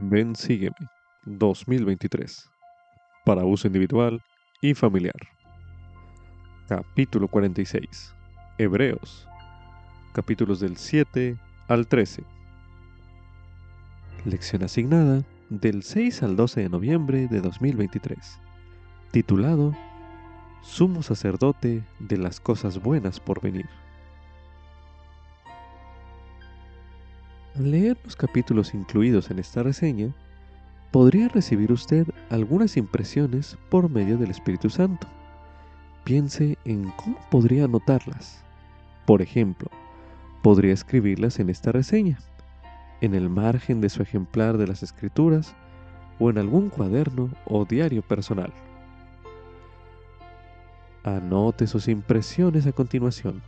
Ven Sígueme 2023 para uso individual y familiar. Capítulo 46. Hebreos. Capítulos del 7 al 13. Lección asignada del 6 al 12 de noviembre de 2023. Titulado Sumo sacerdote de las cosas buenas por venir. Al leer los capítulos incluidos en esta reseña, podría recibir usted algunas impresiones por medio del Espíritu Santo. Piense en cómo podría anotarlas. Por ejemplo, podría escribirlas en esta reseña, en el margen de su ejemplar de las Escrituras o en algún cuaderno o diario personal. Anote sus impresiones a continuación.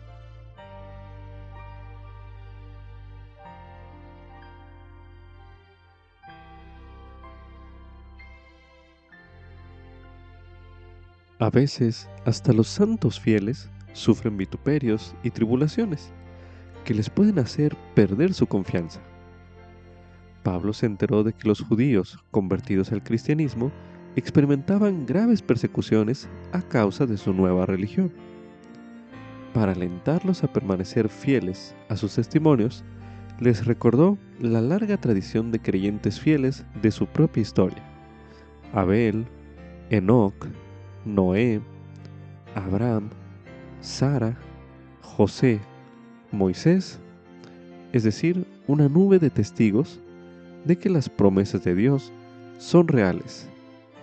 A veces, hasta los santos fieles sufren vituperios y tribulaciones que les pueden hacer perder su confianza. Pablo se enteró de que los judíos convertidos al cristianismo experimentaban graves persecuciones a causa de su nueva religión. Para alentarlos a permanecer fieles a sus testimonios, les recordó la larga tradición de creyentes fieles de su propia historia. Abel, Enoch, Noé, Abraham, Sara, José, Moisés, es decir, una nube de testigos de que las promesas de Dios son reales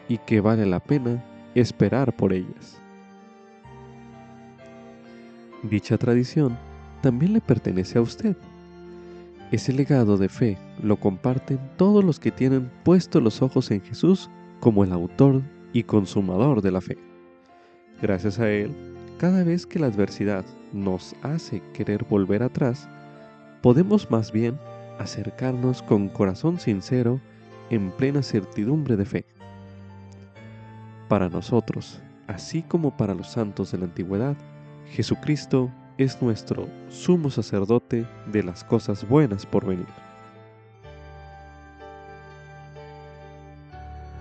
y que vale la pena esperar por ellas. Dicha tradición también le pertenece a usted. Ese legado de fe lo comparten todos los que tienen puestos los ojos en Jesús como el autor y consumador de la fe. Gracias a Él, cada vez que la adversidad nos hace querer volver atrás, podemos más bien acercarnos con corazón sincero en plena certidumbre de fe. Para nosotros, así como para los santos de la antigüedad, Jesucristo es nuestro sumo sacerdote de las cosas buenas por venir.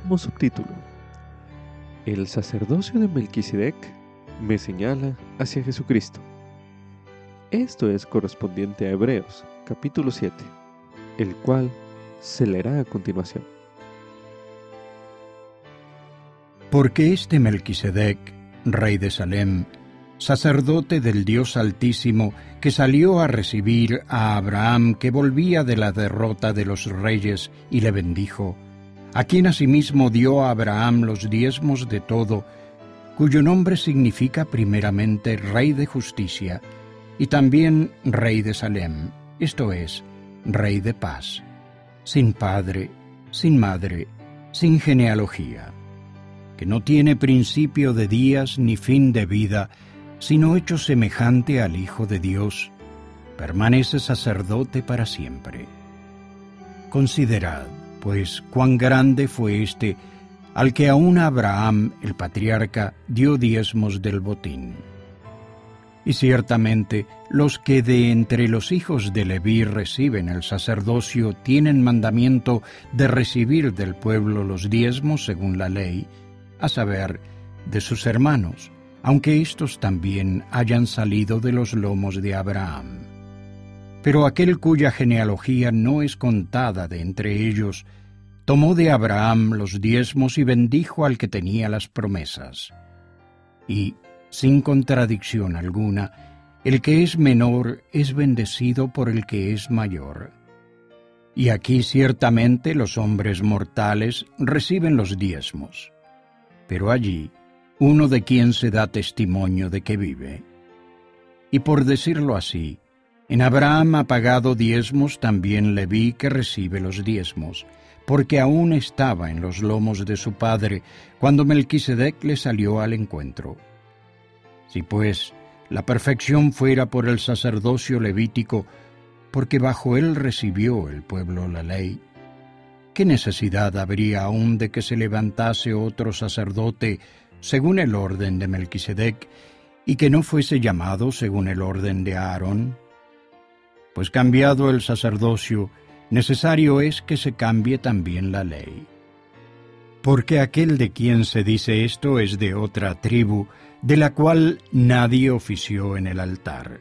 Como subtítulo, el sacerdocio de Melquisedec me señala hacia Jesucristo. Esto es correspondiente a Hebreos, capítulo 7, el cual se leerá a continuación. Porque este Melquisedec, rey de Salem, sacerdote del Dios Altísimo, que salió a recibir a Abraham que volvía de la derrota de los reyes y le bendijo, a quien asimismo dio a Abraham los diezmos de todo, cuyo nombre significa primeramente Rey de Justicia, y también Rey de Salem, esto es, Rey de Paz, sin padre, sin madre, sin genealogía, que no tiene principio de días ni fin de vida, sino hecho semejante al Hijo de Dios, permanece sacerdote para siempre. Considerad, pues cuán grande fue este al que aún Abraham, el patriarca, dio diezmos del botín. Y ciertamente los que de entre los hijos de Leví reciben el sacerdocio tienen mandamiento de recibir del pueblo los diezmos según la ley, a saber, de sus hermanos, aunque éstos también hayan salido de los lomos de Abraham. Pero aquel cuya genealogía no es contada de entre ellos, tomó de Abraham los diezmos y bendijo al que tenía las promesas. Y, sin contradicción alguna, el que es menor es bendecido por el que es mayor. Y aquí ciertamente los hombres mortales reciben los diezmos, pero allí uno de quien se da testimonio de que vive. Y por decirlo así, en Abraham ha pagado diezmos también Leví que recibe los diezmos, porque aún estaba en los lomos de su padre cuando Melquisedec le salió al encuentro. Si pues la perfección fuera por el sacerdocio levítico, porque bajo él recibió el pueblo la ley, ¿qué necesidad habría aún de que se levantase otro sacerdote según el orden de Melquisedec y que no fuese llamado según el orden de Aarón? Pues cambiado el sacerdocio, necesario es que se cambie también la ley. Porque aquel de quien se dice esto es de otra tribu, de la cual nadie ofició en el altar.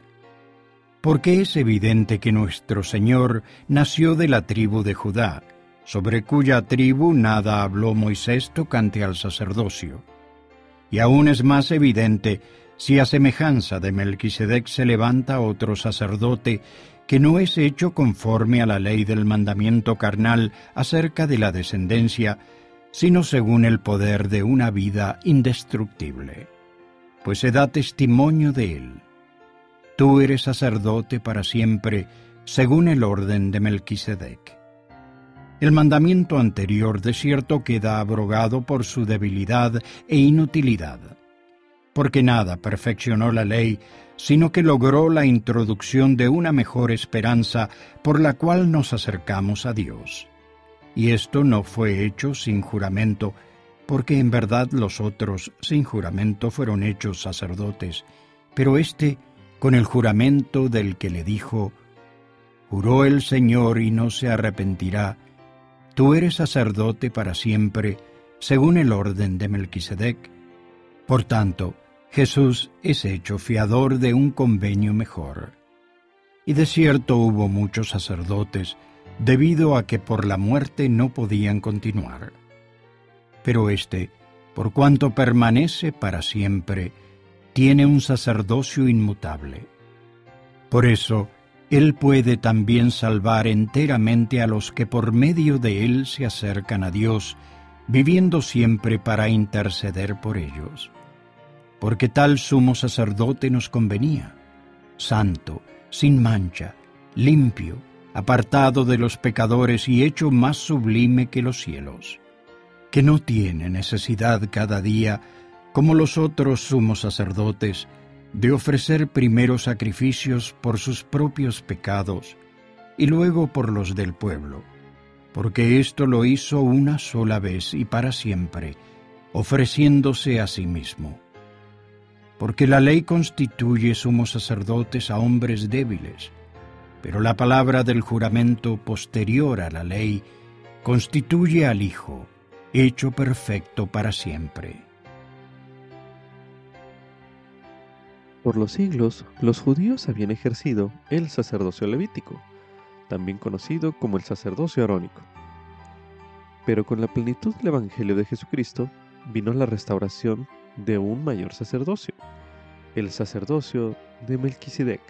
Porque es evidente que nuestro Señor nació de la tribu de Judá, sobre cuya tribu nada habló Moisés tocante al sacerdocio. Y aún es más evidente si a semejanza de Melquisedec se levanta otro sacerdote que no es hecho conforme a la ley del mandamiento carnal acerca de la descendencia, sino según el poder de una vida indestructible, pues se da testimonio de él. Tú eres sacerdote para siempre, según el orden de Melquisedec. El mandamiento anterior de cierto queda abrogado por su debilidad e inutilidad, porque nada perfeccionó la ley, sino que logró la introducción de una mejor esperanza por la cual nos acercamos a Dios. Y esto no fue hecho sin juramento, porque en verdad los otros sin juramento fueron hechos sacerdotes, pero éste con el juramento del que le dijo, Juró el Señor y no se arrepentirá, Tú eres sacerdote para siempre, según el orden de Melquisedec. Por tanto, Jesús es hecho fiador de un convenio mejor. Y de cierto hubo muchos sacerdotes, debido a que por la muerte no podían continuar. Pero éste, por cuanto permanece para siempre, tiene un sacerdocio inmutable. Por eso, él puede también salvar enteramente a los que por medio de Él se acercan a Dios, viviendo siempre para interceder por ellos. Porque tal sumo sacerdote nos convenía, santo, sin mancha, limpio, apartado de los pecadores y hecho más sublime que los cielos, que no tiene necesidad cada día, como los otros sumos sacerdotes, de ofrecer primero sacrificios por sus propios pecados y luego por los del pueblo, porque esto lo hizo una sola vez y para siempre, ofreciéndose a sí mismo. Porque la ley constituye sumos sacerdotes a hombres débiles, pero la palabra del juramento posterior a la ley constituye al Hijo, hecho perfecto para siempre. Por los siglos, los judíos habían ejercido el sacerdocio levítico, también conocido como el sacerdocio arónico. Pero con la plenitud del Evangelio de Jesucristo vino la restauración de un mayor sacerdocio, el sacerdocio de Melquisedec,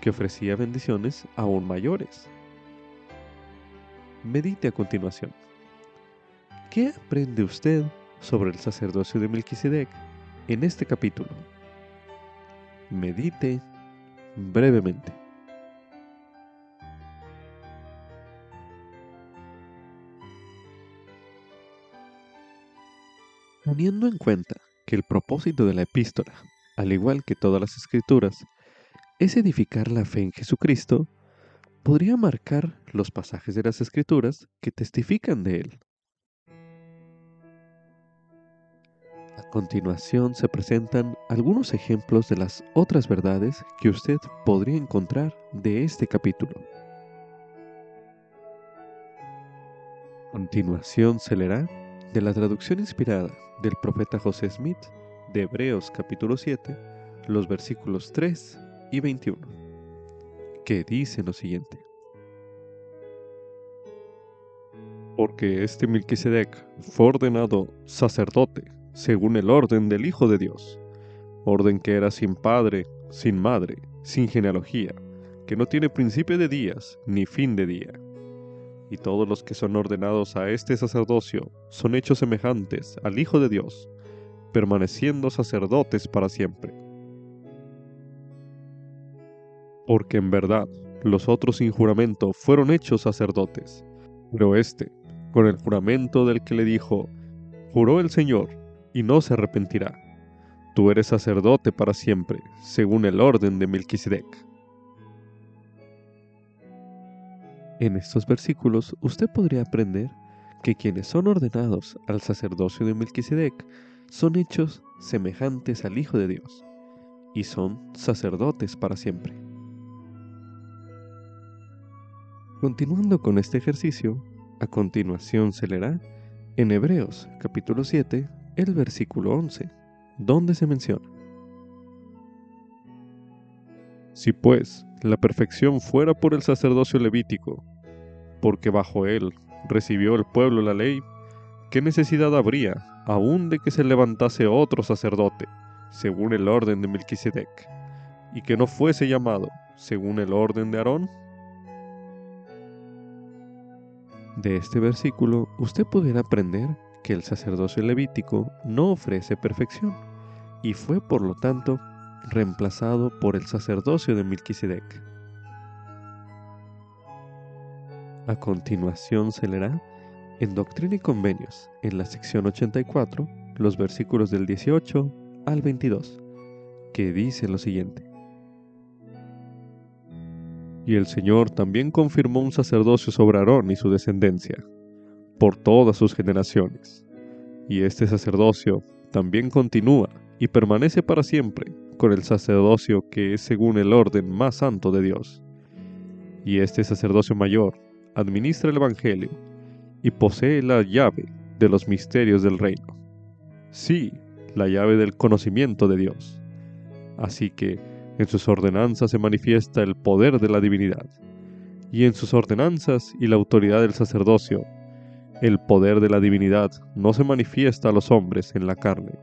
que ofrecía bendiciones aún mayores. Medite a continuación. ¿Qué aprende usted sobre el sacerdocio de Melquisedec en este capítulo? medite brevemente. Teniendo en cuenta que el propósito de la epístola, al igual que todas las escrituras, es edificar la fe en Jesucristo, podría marcar los pasajes de las escrituras que testifican de él. continuación se presentan algunos ejemplos de las otras verdades que usted podría encontrar de este capítulo. A continuación se leerá de la traducción inspirada del profeta José Smith de Hebreos capítulo 7, los versículos 3 y 21, que dice lo siguiente. Porque este Melquisedec fue ordenado sacerdote según el orden del Hijo de Dios, orden que era sin padre, sin madre, sin genealogía, que no tiene principio de días ni fin de día. Y todos los que son ordenados a este sacerdocio son hechos semejantes al Hijo de Dios, permaneciendo sacerdotes para siempre. Porque en verdad los otros sin juramento fueron hechos sacerdotes, pero éste, con el juramento del que le dijo, juró el Señor, y no se arrepentirá. Tú eres sacerdote para siempre, según el orden de Melquisedec. En estos versículos usted podría aprender que quienes son ordenados al sacerdocio de Melquisedec son hechos semejantes al Hijo de Dios y son sacerdotes para siempre. Continuando con este ejercicio, a continuación se leerá en Hebreos capítulo 7 el versículo 11, donde se menciona. Si pues la perfección fuera por el sacerdocio levítico, porque bajo él recibió el pueblo la ley, ¿qué necesidad habría aún de que se levantase otro sacerdote, según el orden de Melquisedec, y que no fuese llamado según el orden de Aarón? De este versículo usted pudiera aprender que el sacerdocio levítico no ofrece perfección y fue por lo tanto reemplazado por el sacerdocio de Melquisedec. A continuación se leerá en Doctrina y Convenios, en la sección 84, los versículos del 18 al 22, que dice lo siguiente. Y el Señor también confirmó un sacerdocio sobre Aarón y su descendencia, por todas sus generaciones. Y este sacerdocio también continúa y permanece para siempre con el sacerdocio que es según el orden más santo de Dios. Y este sacerdocio mayor administra el Evangelio y posee la llave de los misterios del reino. Sí, la llave del conocimiento de Dios. Así que en sus ordenanzas se manifiesta el poder de la divinidad, y en sus ordenanzas y la autoridad del sacerdocio, el poder de la divinidad no se manifiesta a los hombres en la carne,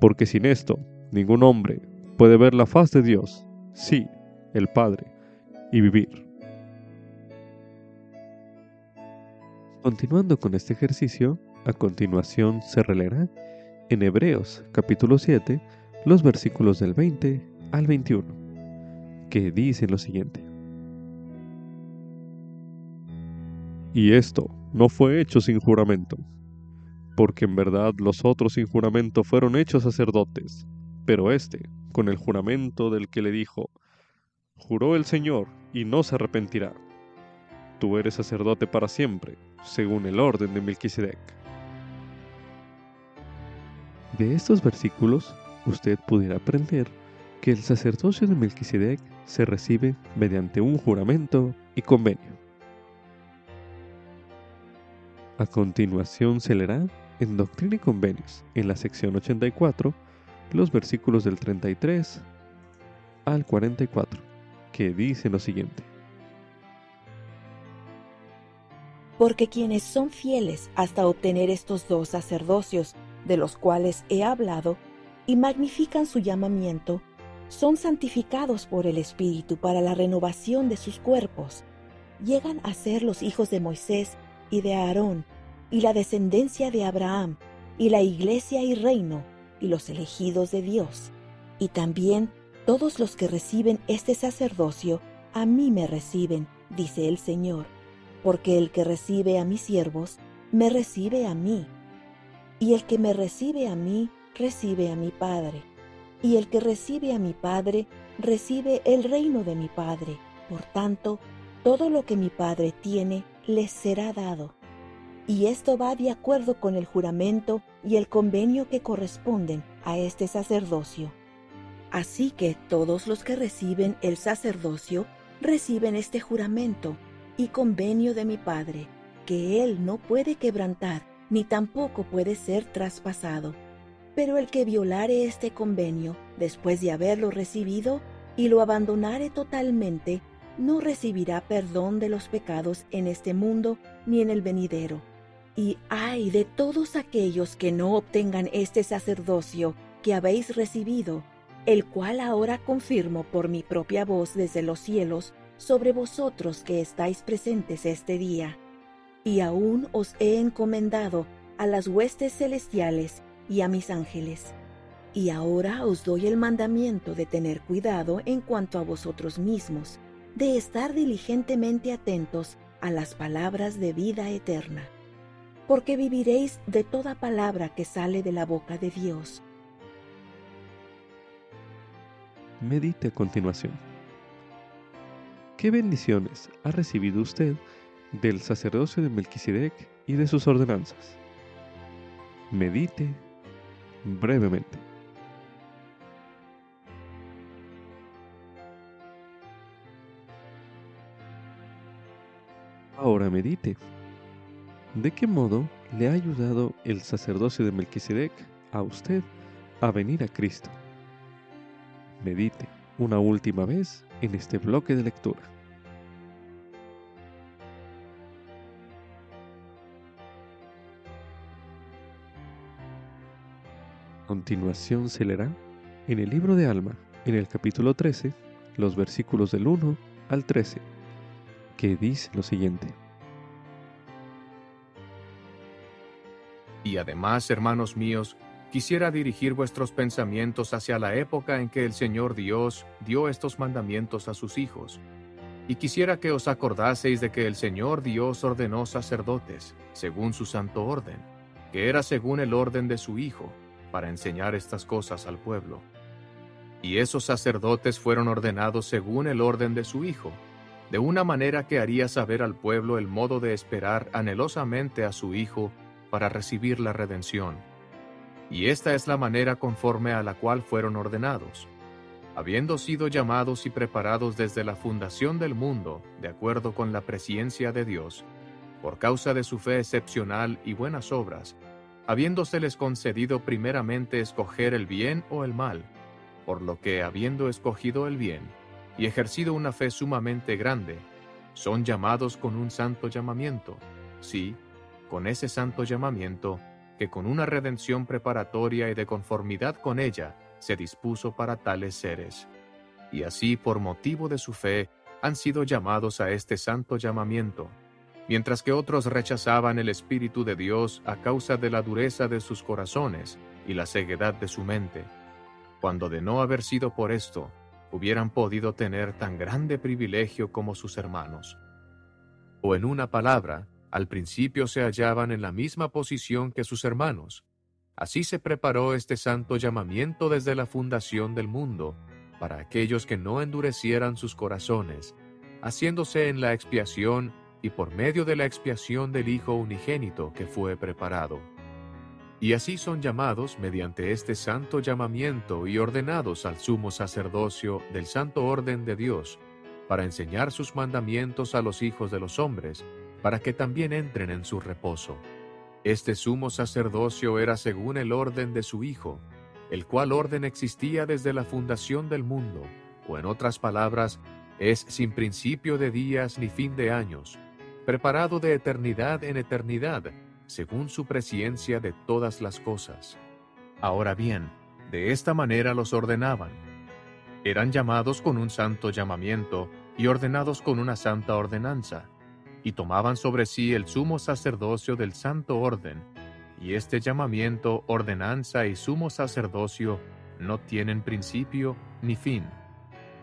porque sin esto ningún hombre puede ver la faz de Dios, sí, el Padre, y vivir. Continuando con este ejercicio, a continuación se releerá en Hebreos capítulo 7 los versículos del 20 al 21, que dicen lo siguiente. Y esto no fue hecho sin juramento, porque en verdad los otros sin juramento fueron hechos sacerdotes, pero éste, con el juramento del que le dijo, juró el Señor y no se arrepentirá. Tú eres sacerdote para siempre, según el orden de Melquisedec. De estos versículos, usted pudiera aprender que el sacerdocio de Melquisedec se recibe mediante un juramento y convenio. A continuación se leerá en Doctrina y Convenios, en la sección 84, los versículos del 33 al 44, que dicen lo siguiente. Porque quienes son fieles hasta obtener estos dos sacerdocios de los cuales he hablado y magnifican su llamamiento, son santificados por el Espíritu para la renovación de sus cuerpos, llegan a ser los hijos de Moisés y de Aarón, y la descendencia de Abraham, y la iglesia y reino, y los elegidos de Dios. Y también todos los que reciben este sacerdocio, a mí me reciben, dice el Señor porque el que recibe a mis siervos, me recibe a mí, y el que me recibe a mí, recibe a mi Padre, y el que recibe a mi Padre, recibe el reino de mi Padre. Por tanto, todo lo que mi Padre tiene, les será dado. Y esto va de acuerdo con el juramento y el convenio que corresponden a este sacerdocio. Así que todos los que reciben el sacerdocio reciben este juramento y convenio de mi Padre, que Él no puede quebrantar, ni tampoco puede ser traspasado. Pero el que violare este convenio, después de haberlo recibido, y lo abandonare totalmente, no recibirá perdón de los pecados en este mundo ni en el venidero. Y ay de todos aquellos que no obtengan este sacerdocio que habéis recibido, el cual ahora confirmo por mi propia voz desde los cielos, sobre vosotros que estáis presentes este día. Y aún os he encomendado a las huestes celestiales y a mis ángeles. Y ahora os doy el mandamiento de tener cuidado en cuanto a vosotros mismos, de estar diligentemente atentos a las palabras de vida eterna, porque viviréis de toda palabra que sale de la boca de Dios. Medite a continuación. ¿Qué bendiciones ha recibido usted del sacerdocio de Melquisedec y de sus ordenanzas? Medite brevemente. Ahora medite. ¿De qué modo le ha ayudado el sacerdocio de Melquisedec a usted a venir a Cristo? Medite una última vez en este bloque de lectura. continuación se leerá en el libro de Alma, en el capítulo 13, los versículos del 1 al 13, que dice lo siguiente. Y además, hermanos míos, quisiera dirigir vuestros pensamientos hacia la época en que el Señor Dios dio estos mandamientos a sus hijos. Y quisiera que os acordaseis de que el Señor Dios ordenó sacerdotes, según su santo orden, que era según el orden de su Hijo, para enseñar estas cosas al pueblo. Y esos sacerdotes fueron ordenados según el orden de su Hijo, de una manera que haría saber al pueblo el modo de esperar anhelosamente a su Hijo para recibir la redención. Y esta es la manera conforme a la cual fueron ordenados, habiendo sido llamados y preparados desde la fundación del mundo, de acuerdo con la presciencia de Dios, por causa de su fe excepcional y buenas obras, habiéndoseles concedido primeramente escoger el bien o el mal, por lo que habiendo escogido el bien y ejercido una fe sumamente grande, son llamados con un santo llamamiento, sí, con ese santo llamamiento que con una redención preparatoria y de conformidad con ella se dispuso para tales seres. Y así por motivo de su fe han sido llamados a este santo llamamiento, mientras que otros rechazaban el Espíritu de Dios a causa de la dureza de sus corazones y la ceguedad de su mente, cuando de no haber sido por esto, hubieran podido tener tan grande privilegio como sus hermanos. O en una palabra, al principio se hallaban en la misma posición que sus hermanos. Así se preparó este santo llamamiento desde la fundación del mundo, para aquellos que no endurecieran sus corazones, haciéndose en la expiación y por medio de la expiación del Hijo unigénito que fue preparado. Y así son llamados mediante este santo llamamiento y ordenados al sumo sacerdocio del santo orden de Dios, para enseñar sus mandamientos a los hijos de los hombres, para que también entren en su reposo. Este sumo sacerdocio era según el orden de su Hijo, el cual orden existía desde la fundación del mundo, o en otras palabras, es sin principio de días ni fin de años, preparado de eternidad en eternidad, según su presciencia de todas las cosas. Ahora bien, de esta manera los ordenaban. Eran llamados con un santo llamamiento y ordenados con una santa ordenanza, y tomaban sobre sí el sumo sacerdocio del santo orden, y este llamamiento, ordenanza y sumo sacerdocio no tienen principio ni fin.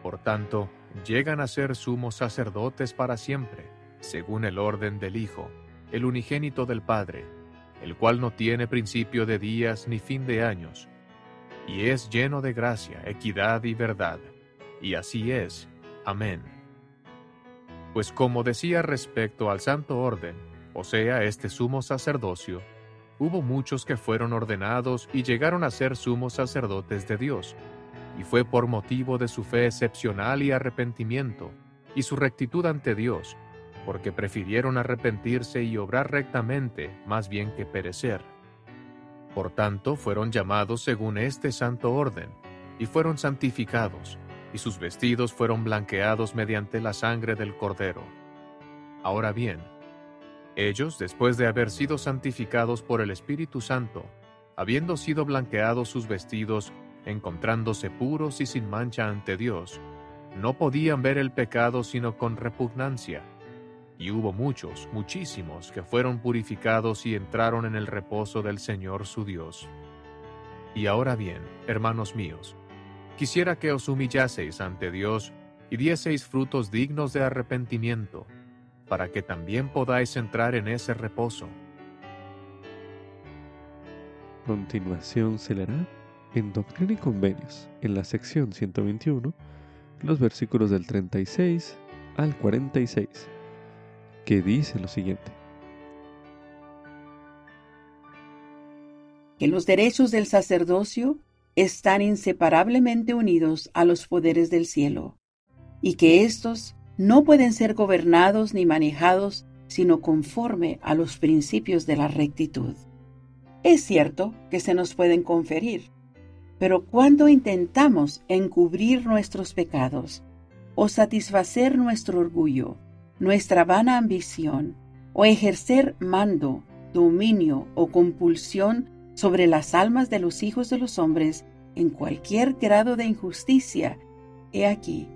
Por tanto, llegan a ser sumos sacerdotes para siempre según el orden del Hijo, el unigénito del Padre, el cual no tiene principio de días ni fin de años, y es lleno de gracia, equidad y verdad. Y así es. Amén. Pues como decía respecto al santo orden, o sea, este sumo sacerdocio, hubo muchos que fueron ordenados y llegaron a ser sumos sacerdotes de Dios, y fue por motivo de su fe excepcional y arrepentimiento, y su rectitud ante Dios, porque prefirieron arrepentirse y obrar rectamente más bien que perecer. Por tanto, fueron llamados según este santo orden, y fueron santificados, y sus vestidos fueron blanqueados mediante la sangre del Cordero. Ahora bien, ellos, después de haber sido santificados por el Espíritu Santo, habiendo sido blanqueados sus vestidos, encontrándose puros y sin mancha ante Dios, no podían ver el pecado sino con repugnancia, y hubo muchos, muchísimos, que fueron purificados y entraron en el reposo del Señor su Dios. Y ahora bien, hermanos míos, quisiera que os humillaseis ante Dios y dieseis frutos dignos de arrepentimiento, para que también podáis entrar en ese reposo. Continuación se leerá en Doctrina y Convenios, en la sección 121, los versículos del 36 al 46 que dice lo siguiente. Que los derechos del sacerdocio están inseparablemente unidos a los poderes del cielo, y que éstos no pueden ser gobernados ni manejados sino conforme a los principios de la rectitud. Es cierto que se nos pueden conferir, pero cuando intentamos encubrir nuestros pecados o satisfacer nuestro orgullo, nuestra vana ambición, o ejercer mando, dominio o compulsión sobre las almas de los hijos de los hombres en cualquier grado de injusticia, he aquí,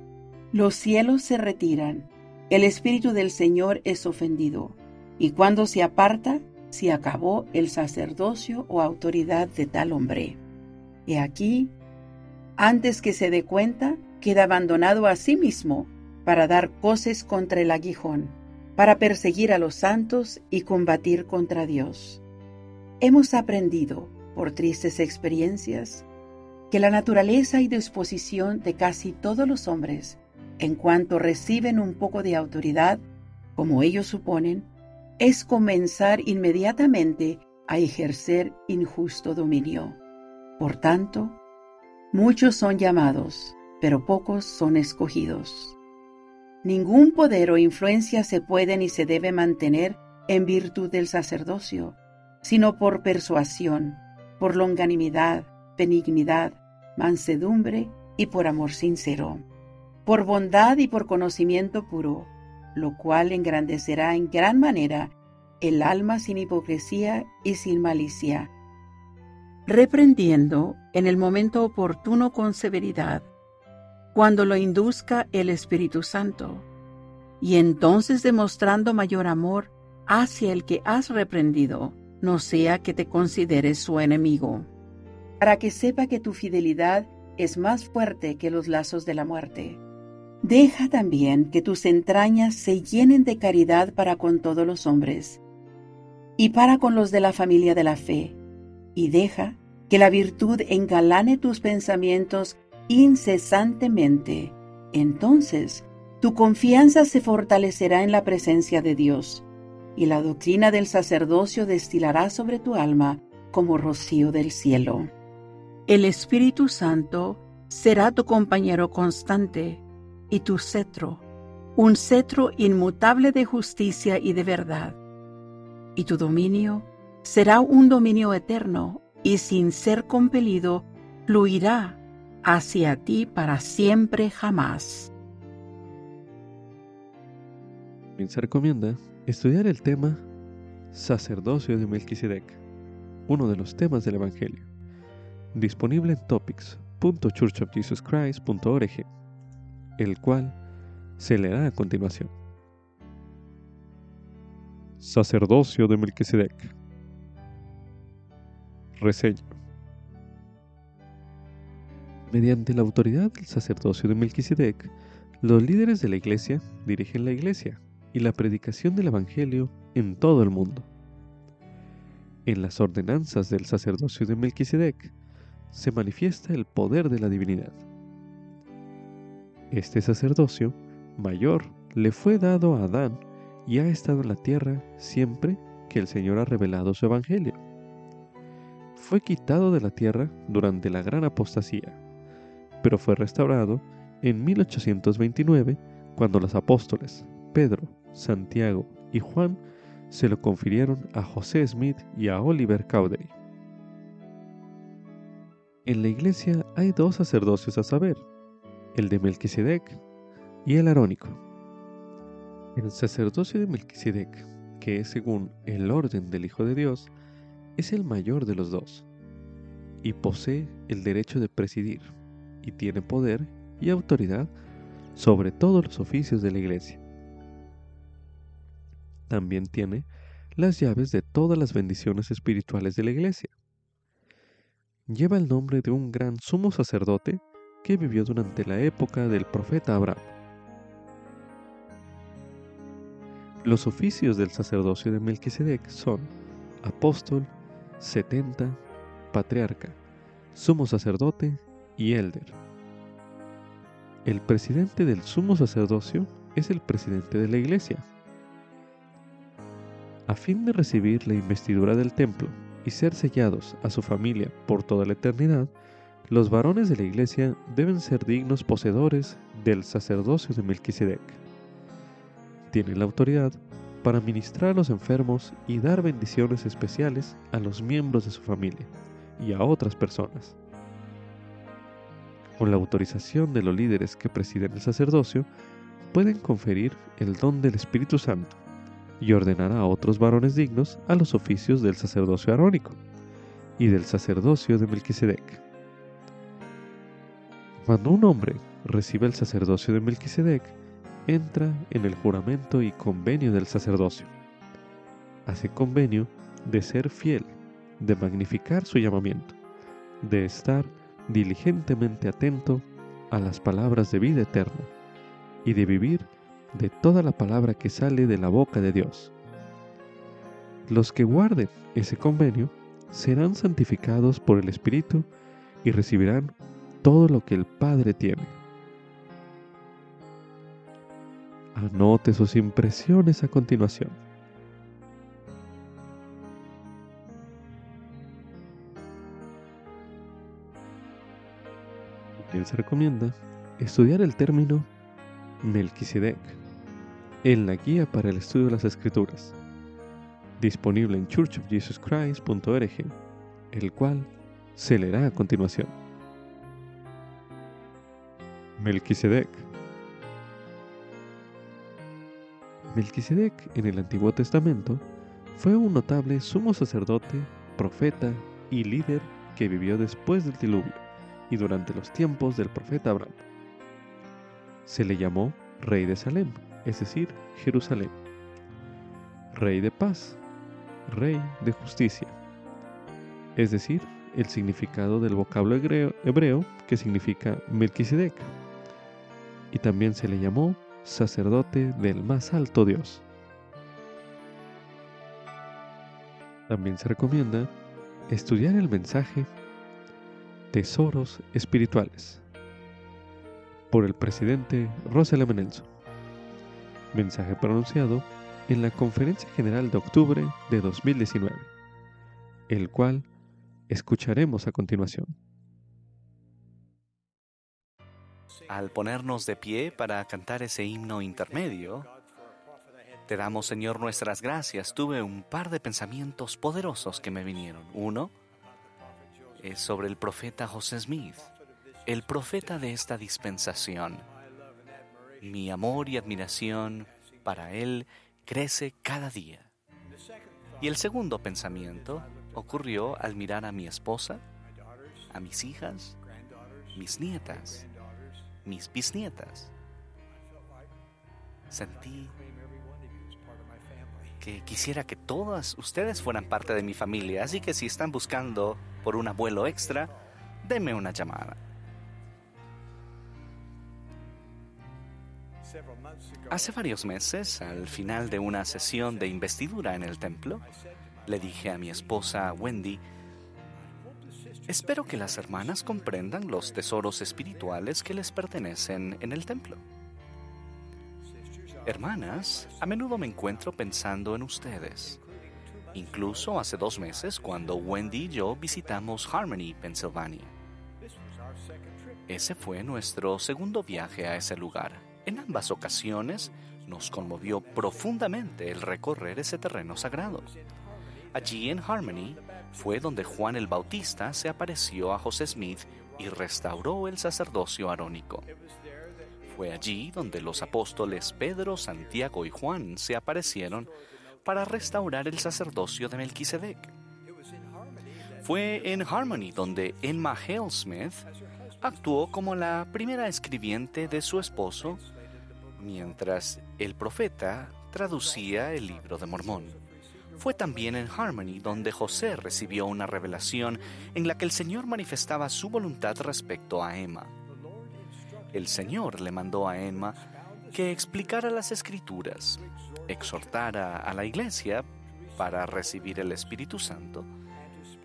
los cielos se retiran, el Espíritu del Señor es ofendido, y cuando se aparta, se acabó el sacerdocio o autoridad de tal hombre. He aquí, antes que se dé cuenta, queda abandonado a sí mismo para dar coces contra el aguijón, para perseguir a los santos y combatir contra Dios. Hemos aprendido, por tristes experiencias, que la naturaleza y disposición de casi todos los hombres, en cuanto reciben un poco de autoridad, como ellos suponen, es comenzar inmediatamente a ejercer injusto dominio. Por tanto, muchos son llamados, pero pocos son escogidos. Ningún poder o influencia se puede ni se debe mantener en virtud del sacerdocio, sino por persuasión, por longanimidad, benignidad, mansedumbre y por amor sincero, por bondad y por conocimiento puro, lo cual engrandecerá en gran manera el alma sin hipocresía y sin malicia, reprendiendo en el momento oportuno con severidad, cuando lo induzca el Espíritu Santo, y entonces demostrando mayor amor hacia el que has reprendido, no sea que te consideres su enemigo, para que sepa que tu fidelidad es más fuerte que los lazos de la muerte. Deja también que tus entrañas se llenen de caridad para con todos los hombres y para con los de la familia de la fe, y deja que la virtud engalane tus pensamientos incesantemente. Entonces, tu confianza se fortalecerá en la presencia de Dios y la doctrina del sacerdocio destilará sobre tu alma como rocío del cielo. El Espíritu Santo será tu compañero constante y tu cetro, un cetro inmutable de justicia y de verdad. Y tu dominio será un dominio eterno y sin ser compelido fluirá hacia ti para siempre jamás. Se recomienda Estudiar el tema Sacerdocio de Melquisedec, uno de los temas del Evangelio, disponible en topics.churchofjesuschrist.org, el cual se leerá a continuación. Sacerdocio de Melquisedec. Reseña. Mediante la autoridad del sacerdocio de Melquisedec, los líderes de la iglesia dirigen la iglesia y la predicación del Evangelio en todo el mundo. En las ordenanzas del sacerdocio de Melquisedec se manifiesta el poder de la divinidad. Este sacerdocio mayor le fue dado a Adán y ha estado en la tierra siempre que el Señor ha revelado su Evangelio. Fue quitado de la tierra durante la gran apostasía, pero fue restaurado en 1829 cuando los apóstoles Pedro, Santiago y Juan se lo confirieron a José Smith y a Oliver Cowdery. En la iglesia hay dos sacerdocios a saber, el de Melquisedec y el arónico. El sacerdocio de Melquisedec, que es según el orden del Hijo de Dios, es el mayor de los dos y posee el derecho de presidir y tiene poder y autoridad sobre todos los oficios de la iglesia también tiene las llaves de todas las bendiciones espirituales de la iglesia. Lleva el nombre de un gran sumo sacerdote que vivió durante la época del profeta Abraham. Los oficios del sacerdocio de Melquisedec son apóstol, setenta, patriarca, sumo sacerdote y elder. El presidente del sumo sacerdocio es el presidente de la iglesia, a fin de recibir la investidura del templo y ser sellados a su familia por toda la eternidad, los varones de la iglesia deben ser dignos poseedores del sacerdocio de Melquisedec. Tienen la autoridad para ministrar a los enfermos y dar bendiciones especiales a los miembros de su familia y a otras personas. Con la autorización de los líderes que presiden el sacerdocio, pueden conferir el don del Espíritu Santo y ordenar a otros varones dignos a los oficios del sacerdocio arónico y del sacerdocio de Melquisedec. Cuando un hombre recibe el sacerdocio de Melquisedec, entra en el juramento y convenio del sacerdocio. Hace convenio de ser fiel, de magnificar su llamamiento, de estar diligentemente atento a las palabras de vida eterna y de vivir de toda la palabra que sale de la boca de Dios. Los que guarden ese convenio serán santificados por el Espíritu y recibirán todo lo que el Padre tiene. Anote sus impresiones a continuación. Se recomienda estudiar el término Melquisedec en la guía para el estudio de las escrituras, disponible en churchofjesuschrist.org, el cual se leerá a continuación. Melquisedec Melquisedec en el Antiguo Testamento fue un notable sumo sacerdote, profeta y líder que vivió después del diluvio y durante los tiempos del profeta Abraham. Se le llamó rey de Salem, es decir, Jerusalén, rey de paz, rey de justicia, es decir, el significado del vocablo hebreo, que significa Melquisedec, y también se le llamó sacerdote del más alto Dios. También se recomienda estudiar el mensaje Tesoros Espirituales por el presidente Russell M. Mensaje pronunciado en la Conferencia General de octubre de 2019, el cual escucharemos a continuación. Al ponernos de pie para cantar ese himno intermedio, te damos, Señor, nuestras gracias. Tuve un par de pensamientos poderosos que me vinieron. Uno es sobre el profeta José Smith, el profeta de esta dispensación. Mi amor y admiración para él crece cada día. Y el segundo pensamiento ocurrió al mirar a mi esposa, a mis hijas, mis nietas mis bisnietas. Sentí que quisiera que todas ustedes fueran parte de mi familia, así que si están buscando por un abuelo extra, denme una llamada. Hace varios meses, al final de una sesión de investidura en el templo, le dije a mi esposa Wendy Espero que las hermanas comprendan los tesoros espirituales que les pertenecen en el templo. Hermanas, a menudo me encuentro pensando en ustedes. Incluso hace dos meses cuando Wendy y yo visitamos Harmony, Pennsylvania. Ese fue nuestro segundo viaje a ese lugar. En ambas ocasiones nos conmovió profundamente el recorrer ese terreno sagrado. Allí en Harmony fue donde Juan el Bautista se apareció a José Smith y restauró el sacerdocio arónico. Fue allí donde los apóstoles Pedro, Santiago y Juan se aparecieron para restaurar el sacerdocio de Melquisedec. Fue en Harmony donde Emma Hale Smith actuó como la primera escribiente de su esposo, mientras el profeta traducía el libro de Mormón. Fue también en Harmony donde José recibió una revelación en la que el Señor manifestaba su voluntad respecto a Emma. El Señor le mandó a Emma que explicara las escrituras, exhortara a la iglesia para recibir el Espíritu Santo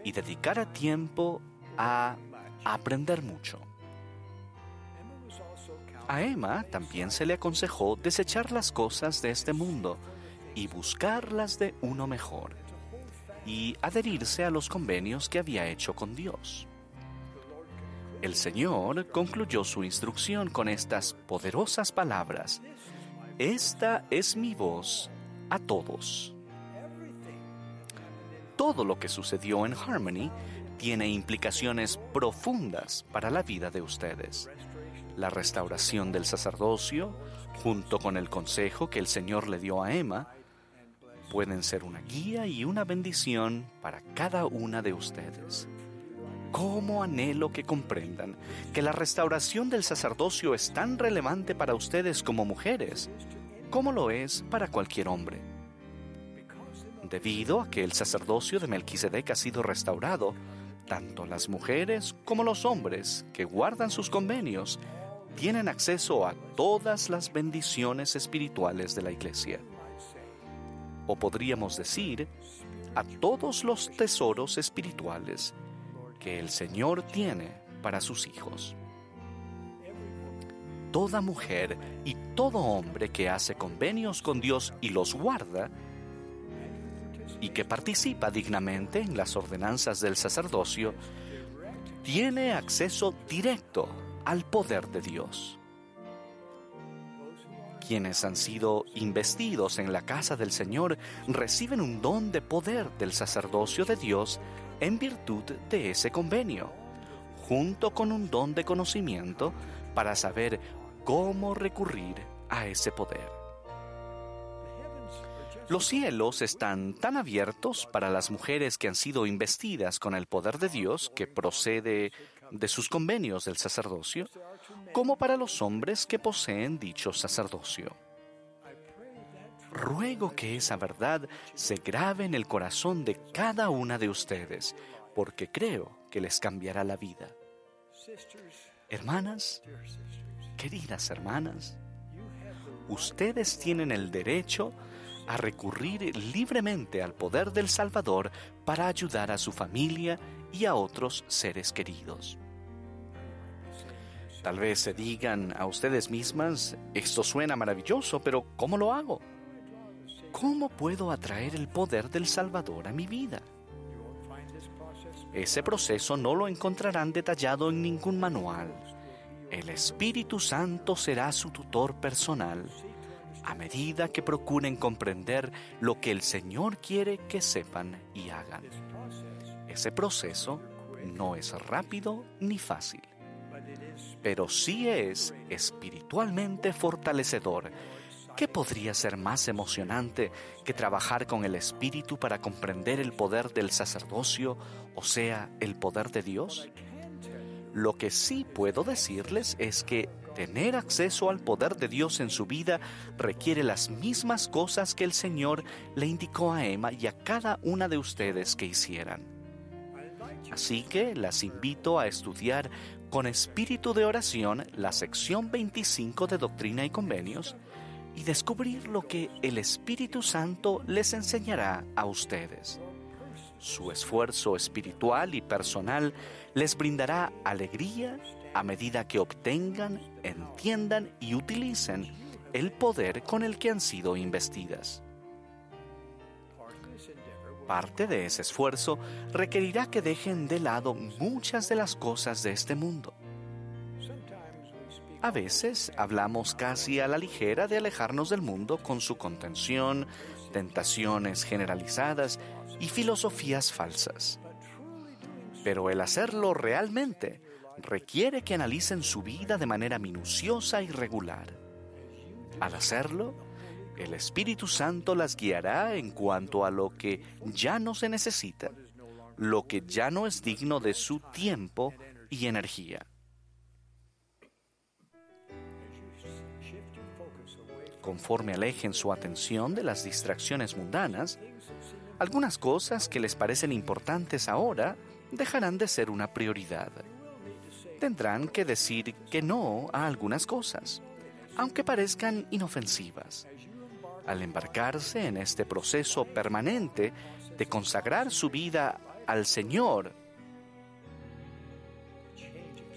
y dedicara tiempo a aprender mucho. A Emma también se le aconsejó desechar las cosas de este mundo y buscar las de uno mejor, y adherirse a los convenios que había hecho con Dios. El Señor concluyó su instrucción con estas poderosas palabras. Esta es mi voz a todos. Todo lo que sucedió en Harmony tiene implicaciones profundas para la vida de ustedes. La restauración del sacerdocio, junto con el consejo que el Señor le dio a Emma, pueden ser una guía y una bendición para cada una de ustedes. ¿Cómo anhelo que comprendan que la restauración del sacerdocio es tan relevante para ustedes como mujeres, como lo es para cualquier hombre? Debido a que el sacerdocio de Melquisedec ha sido restaurado, tanto las mujeres como los hombres que guardan sus convenios tienen acceso a todas las bendiciones espirituales de la iglesia. O podríamos decir, a todos los tesoros espirituales que el Señor tiene para sus hijos. Toda mujer y todo hombre que hace convenios con Dios y los guarda, y que participa dignamente en las ordenanzas del sacerdocio, tiene acceso directo al poder de Dios. Quienes han sido investidos en la casa del Señor reciben un don de poder del sacerdocio de Dios en virtud de ese convenio, junto con un don de conocimiento para saber cómo recurrir a ese poder. Los cielos están tan abiertos para las mujeres que han sido investidas con el poder de Dios que procede de sus convenios del sacerdocio, como para los hombres que poseen dicho sacerdocio. Ruego que esa verdad se grabe en el corazón de cada una de ustedes, porque creo que les cambiará la vida. Hermanas, queridas hermanas, ustedes tienen el derecho a recurrir libremente al poder del Salvador para ayudar a su familia y a otros seres queridos. Tal vez se digan a ustedes mismas, esto suena maravilloso, pero ¿cómo lo hago? ¿Cómo puedo atraer el poder del Salvador a mi vida? Ese proceso no lo encontrarán detallado en ningún manual. El Espíritu Santo será su tutor personal a medida que procuren comprender lo que el Señor quiere que sepan y hagan. Ese proceso no es rápido ni fácil, pero sí es espiritualmente fortalecedor ¿Qué podría ser más emocionante que trabajar con el Espíritu para comprender el poder del sacerdocio, o sea, el poder de Dios? Lo que sí puedo decirles es que tener acceso al poder de Dios en su vida requiere las mismas cosas que el Señor le indicó a Emma y a cada una de ustedes que hicieran. Así que las invito a estudiar con espíritu de oración la sección 25 de Doctrina y Convenios, y descubrir lo que el Espíritu Santo les enseñará a ustedes. Su esfuerzo espiritual y personal les brindará alegría a medida que obtengan, entiendan y utilicen el poder con el que han sido investidas. Parte de ese esfuerzo requerirá que dejen de lado muchas de las cosas de este mundo a veces hablamos casi a la ligera de alejarnos del mundo con su contención, tentaciones generalizadas y filosofías falsas. Pero el hacerlo realmente requiere que analicen su vida de manera minuciosa y regular. Al hacerlo, el Espíritu Santo las guiará en cuanto a lo que ya no se necesita, lo que ya no es digno de su tiempo y energía. conforme alejen su atención de las distracciones mundanas, algunas cosas que les parecen importantes ahora dejarán de ser una prioridad. Tendrán que decir que no a algunas cosas, aunque parezcan inofensivas. Al embarcarse en este proceso permanente de consagrar su vida al Señor,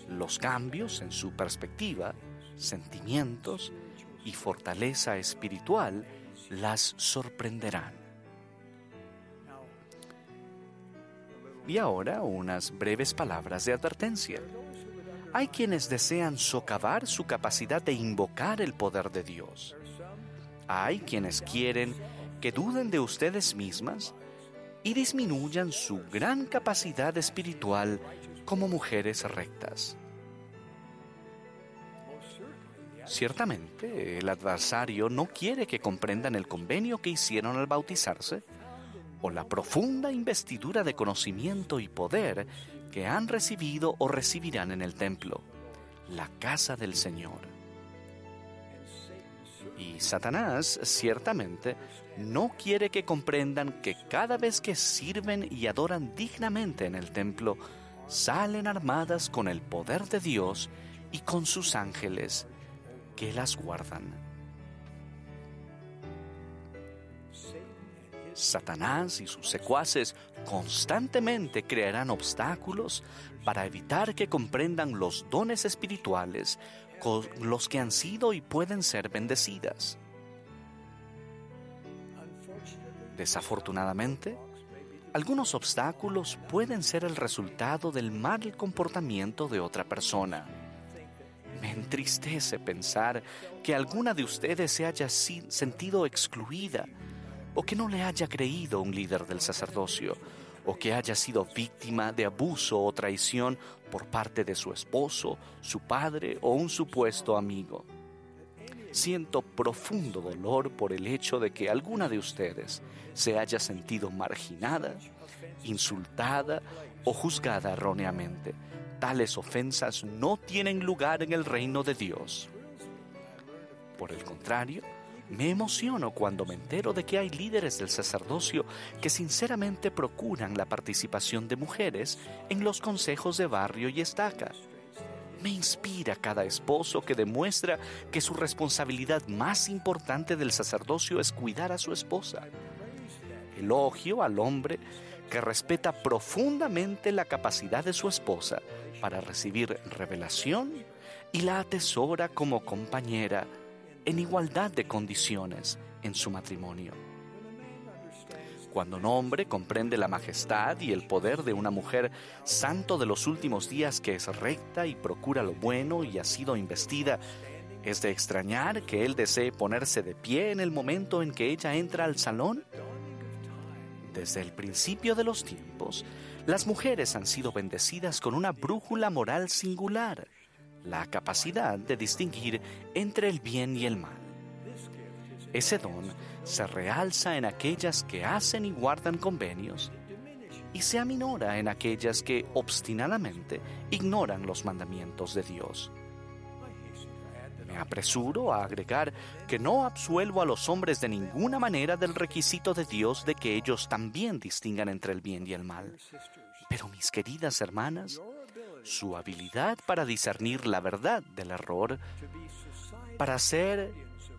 los cambios en su perspectiva, sentimientos, y fortaleza espiritual las sorprenderán. Y ahora unas breves palabras de advertencia. Hay quienes desean socavar su capacidad de invocar el poder de Dios. Hay quienes quieren que duden de ustedes mismas y disminuyan su gran capacidad espiritual como mujeres rectas. Ciertamente, el adversario no quiere que comprendan el convenio que hicieron al bautizarse o la profunda investidura de conocimiento y poder que han recibido o recibirán en el templo, la casa del Señor. Y Satanás ciertamente no quiere que comprendan que cada vez que sirven y adoran dignamente en el templo, salen armadas con el poder de Dios y con sus ángeles que las guardan. Satanás y sus secuaces constantemente crearán obstáculos para evitar que comprendan los dones espirituales los que han sido y pueden ser bendecidas. Desafortunadamente, algunos obstáculos pueden ser el resultado del mal comportamiento de otra persona. Me entristece pensar que alguna de ustedes se haya sentido excluida o que no le haya creído un líder del sacerdocio o que haya sido víctima de abuso o traición por parte de su esposo, su padre o un supuesto amigo. Siento profundo dolor por el hecho de que alguna de ustedes se haya sentido marginada, insultada o juzgada erróneamente. Tales ofensas no tienen lugar en el reino de Dios. Por el contrario, me emociono cuando me entero de que hay líderes del sacerdocio que sinceramente procuran la participación de mujeres en los consejos de barrio y estaca. Me inspira cada esposo que demuestra que su responsabilidad más importante del sacerdocio es cuidar a su esposa. Elogio al hombre que respeta profundamente la capacidad de su esposa para recibir revelación y la atesora como compañera en igualdad de condiciones en su matrimonio. Cuando un hombre comprende la majestad y el poder de una mujer santo de los últimos días que es recta y procura lo bueno y ha sido investida, ¿es de extrañar que él desee ponerse de pie en el momento en que ella entra al salón? Desde el principio de los tiempos, las mujeres han sido bendecidas con una brújula moral singular la capacidad de distinguir entre el bien y el mal. Ese don se realza en aquellas que hacen y guardan convenios y se aminora en aquellas que obstinadamente ignoran los mandamientos de Dios. Me apresuro a agregar que no absuelvo a los hombres de ninguna manera del requisito de Dios de que ellos también distingan entre el bien y el mal. Pero mis queridas hermanas, su habilidad para discernir la verdad del error, para ser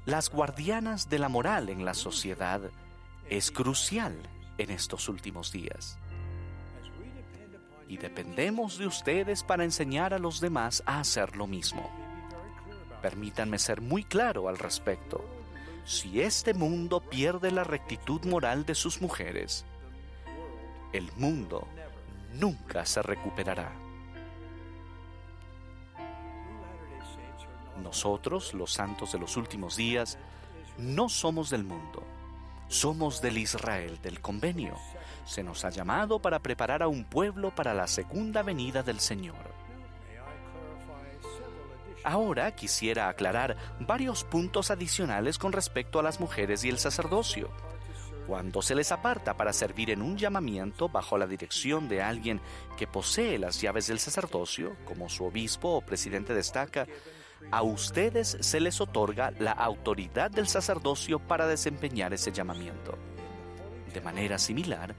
las guardianas de la moral en la sociedad, es crucial en estos últimos días. Y dependemos de ustedes para enseñar a los demás a hacer lo mismo. Permítanme ser muy claro al respecto. Si este mundo pierde la rectitud moral de sus mujeres, el mundo nunca se recuperará. Nosotros, los santos de los últimos días, no somos del mundo, somos del Israel del convenio. Se nos ha llamado para preparar a un pueblo para la segunda venida del Señor. Ahora quisiera aclarar varios puntos adicionales con respecto a las mujeres y el sacerdocio. Cuando se les aparta para servir en un llamamiento bajo la dirección de alguien que posee las llaves del sacerdocio, como su obispo o presidente destaca, a ustedes se les otorga la autoridad del sacerdocio para desempeñar ese llamamiento. De manera similar,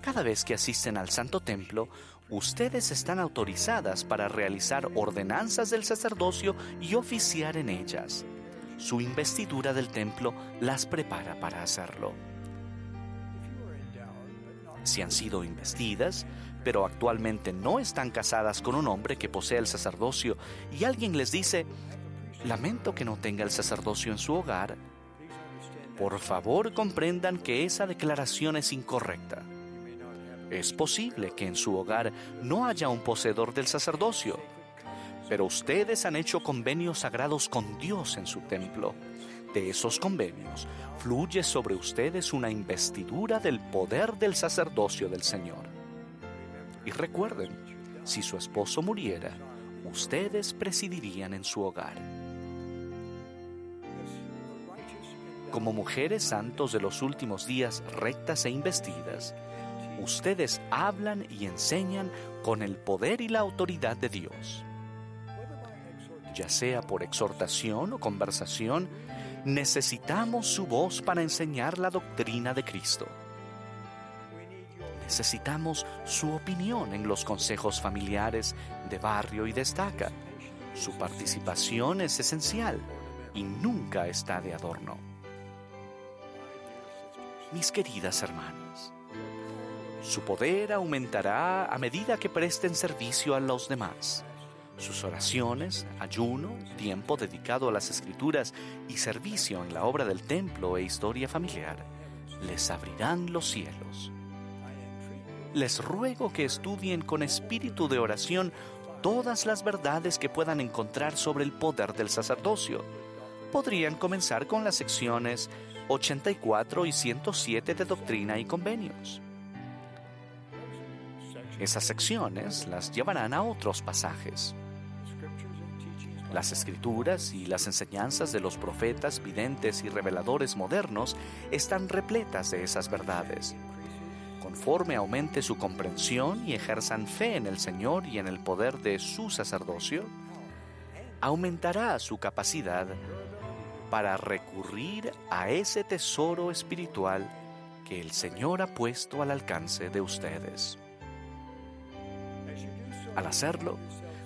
cada vez que asisten al Santo Templo, ustedes están autorizadas para realizar ordenanzas del sacerdocio y oficiar en ellas. Su investidura del templo las prepara para hacerlo. Si han sido investidas, pero actualmente no están casadas con un hombre que posee el sacerdocio y alguien les dice, lamento que no tenga el sacerdocio en su hogar, por favor comprendan que esa declaración es incorrecta. Es posible que en su hogar no haya un poseedor del sacerdocio, pero ustedes han hecho convenios sagrados con Dios en su templo. de esos convenios fluye sobre ustedes una investidura del poder del sacerdocio del Señor. Y recuerden, si su esposo muriera, ustedes presidirían en su hogar. Como mujeres santos de los últimos días rectas e investidas, ustedes hablan y enseñan con el poder y la autoridad de Dios. Ya sea por exhortación o conversación, necesitamos su voz para enseñar la doctrina de Cristo. Necesitamos su opinión en los consejos familiares de barrio y destaca. Su participación es esencial y nunca está de adorno. Mis queridas hermanas, su poder aumentará a medida que presten servicio a los demás. Sus oraciones, ayuno, tiempo dedicado a las escrituras y servicio en la obra del templo e historia familiar les abrirán los cielos. Les ruego que estudien con espíritu de oración todas las verdades que puedan encontrar sobre el poder del sacerdocio. Podrían comenzar con las secciones 84 y 107 de Doctrina y Convenios. Esas secciones las llevarán a otros pasajes. Las escrituras y las enseñanzas de los profetas, videntes y reveladores modernos están repletas de esas verdades. Conforme aumente su comprensión y ejerzan fe en el Señor y en el poder de su sacerdocio, aumentará su capacidad para recurrir a ese tesoro espiritual que el Señor ha puesto al alcance de ustedes. Al hacerlo,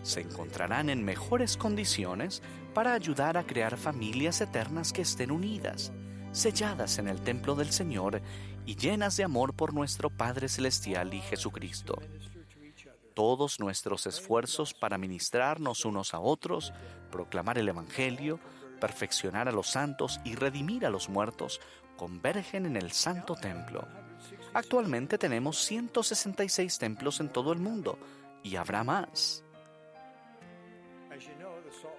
se encontrarán en mejores condiciones para ayudar a crear familias eternas que estén unidas, selladas en el templo del Señor y llenas de amor por nuestro Padre Celestial y Jesucristo. Todos nuestros esfuerzos para ministrarnos unos a otros, proclamar el Evangelio, perfeccionar a los santos y redimir a los muertos convergen en el Santo Templo. Actualmente tenemos 166 templos en todo el mundo y habrá más.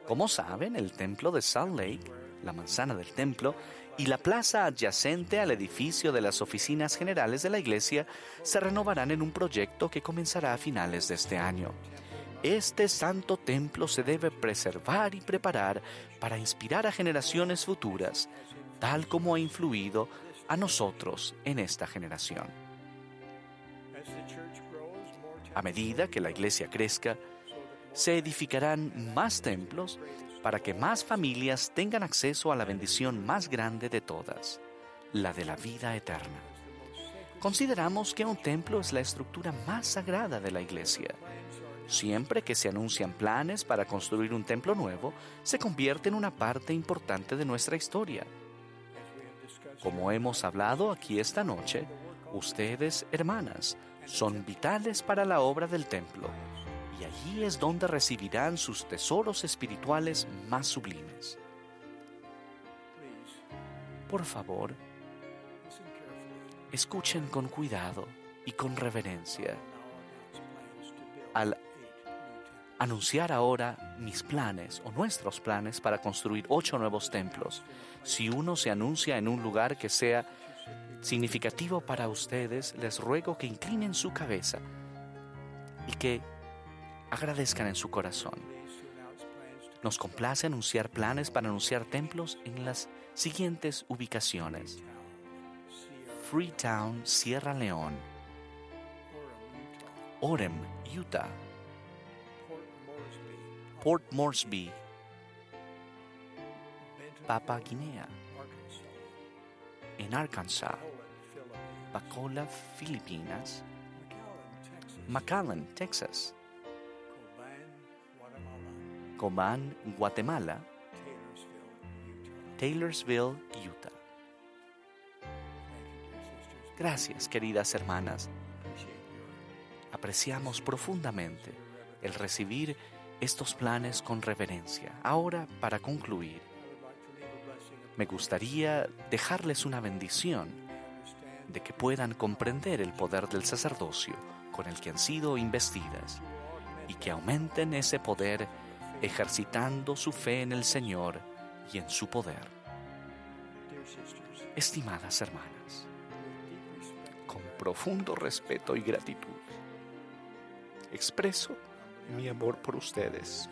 Como saben, el templo de Salt Lake, la manzana del templo, y la plaza adyacente al edificio de las oficinas generales de la iglesia se renovarán en un proyecto que comenzará a finales de este año. Este santo templo se debe preservar y preparar para inspirar a generaciones futuras, tal como ha influido a nosotros en esta generación. A medida que la iglesia crezca, se edificarán más templos para que más familias tengan acceso a la bendición más grande de todas, la de la vida eterna. Consideramos que un templo es la estructura más sagrada de la iglesia. Siempre que se anuncian planes para construir un templo nuevo, se convierte en una parte importante de nuestra historia. Como hemos hablado aquí esta noche, ustedes, hermanas, son vitales para la obra del templo y allí es donde recibirán sus tesoros espirituales más sublimes. Por favor, escuchen con cuidado y con reverencia. Al anunciar ahora mis planes o nuestros planes para construir ocho nuevos templos, si uno se anuncia en un lugar que sea significativo para ustedes, les ruego que inclinen su cabeza y que agradezcan en su corazón. Nos complace anunciar planes para anunciar templos en las siguientes ubicaciones. Freetown, Sierra León. Orem, Utah. Port Moresby, Papua Guinea. En Arkansas. Pacola, Filipinas. McAllen, Texas. Coban, Guatemala, Taylorsville, Utah. Gracias, queridas hermanas. Apreciamos profundamente el recibir estos planes con reverencia. Ahora, para concluir, me gustaría dejarles una bendición de que puedan comprender el poder del sacerdocio con el que han sido investidas y que aumenten ese poder ejercitando su fe en el Señor y en su poder. Estimadas hermanas, con profundo respeto y gratitud, expreso mi amor por ustedes.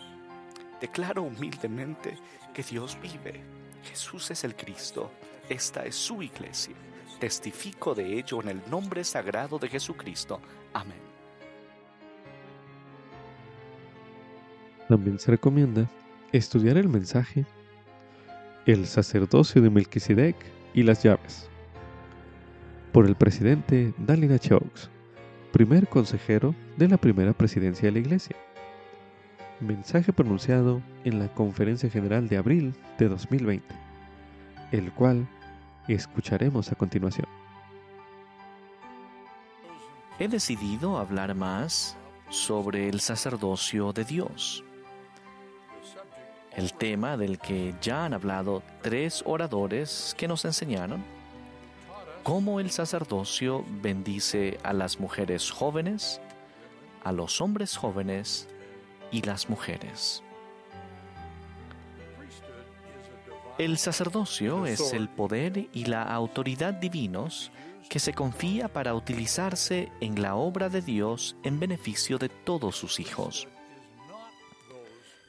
Declaro humildemente que Dios vive, Jesús es el Cristo, esta es su iglesia. Testifico de ello en el nombre sagrado de Jesucristo. Amén. También se recomienda estudiar el mensaje, el sacerdocio de Melquisedec y las llaves, por el presidente H. Oaks, primer consejero de la primera presidencia de la Iglesia. Mensaje pronunciado en la Conferencia General de abril de 2020, el cual escucharemos a continuación. He decidido hablar más sobre el sacerdocio de Dios el tema del que ya han hablado tres oradores que nos enseñaron, cómo el sacerdocio bendice a las mujeres jóvenes, a los hombres jóvenes y las mujeres. El sacerdocio es el poder y la autoridad divinos que se confía para utilizarse en la obra de Dios en beneficio de todos sus hijos.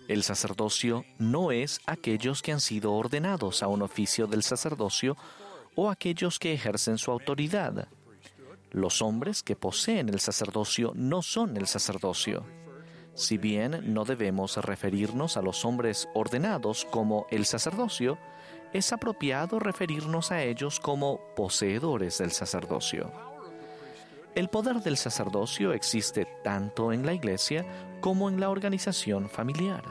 El sacerdocio no es aquellos que han sido ordenados a un oficio del sacerdocio o aquellos que ejercen su autoridad. Los hombres que poseen el sacerdocio no son el sacerdocio. Si bien no debemos referirnos a los hombres ordenados como el sacerdocio, es apropiado referirnos a ellos como poseedores del sacerdocio. El poder del sacerdocio existe tanto en la iglesia como en la organización familiar.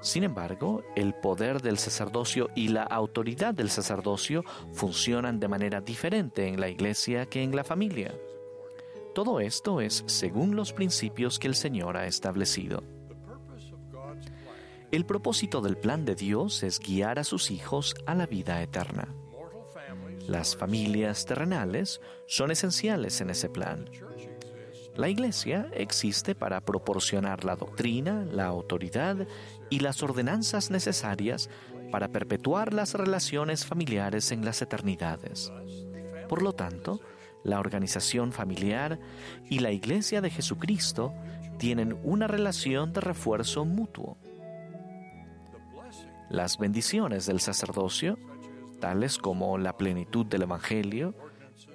Sin embargo, el poder del sacerdocio y la autoridad del sacerdocio funcionan de manera diferente en la iglesia que en la familia. Todo esto es según los principios que el Señor ha establecido. El propósito del plan de Dios es guiar a sus hijos a la vida eterna. Las familias terrenales son esenciales en ese plan. La Iglesia existe para proporcionar la doctrina, la autoridad y las ordenanzas necesarias para perpetuar las relaciones familiares en las eternidades. Por lo tanto, la organización familiar y la Iglesia de Jesucristo tienen una relación de refuerzo mutuo. Las bendiciones del sacerdocio tales como la plenitud del Evangelio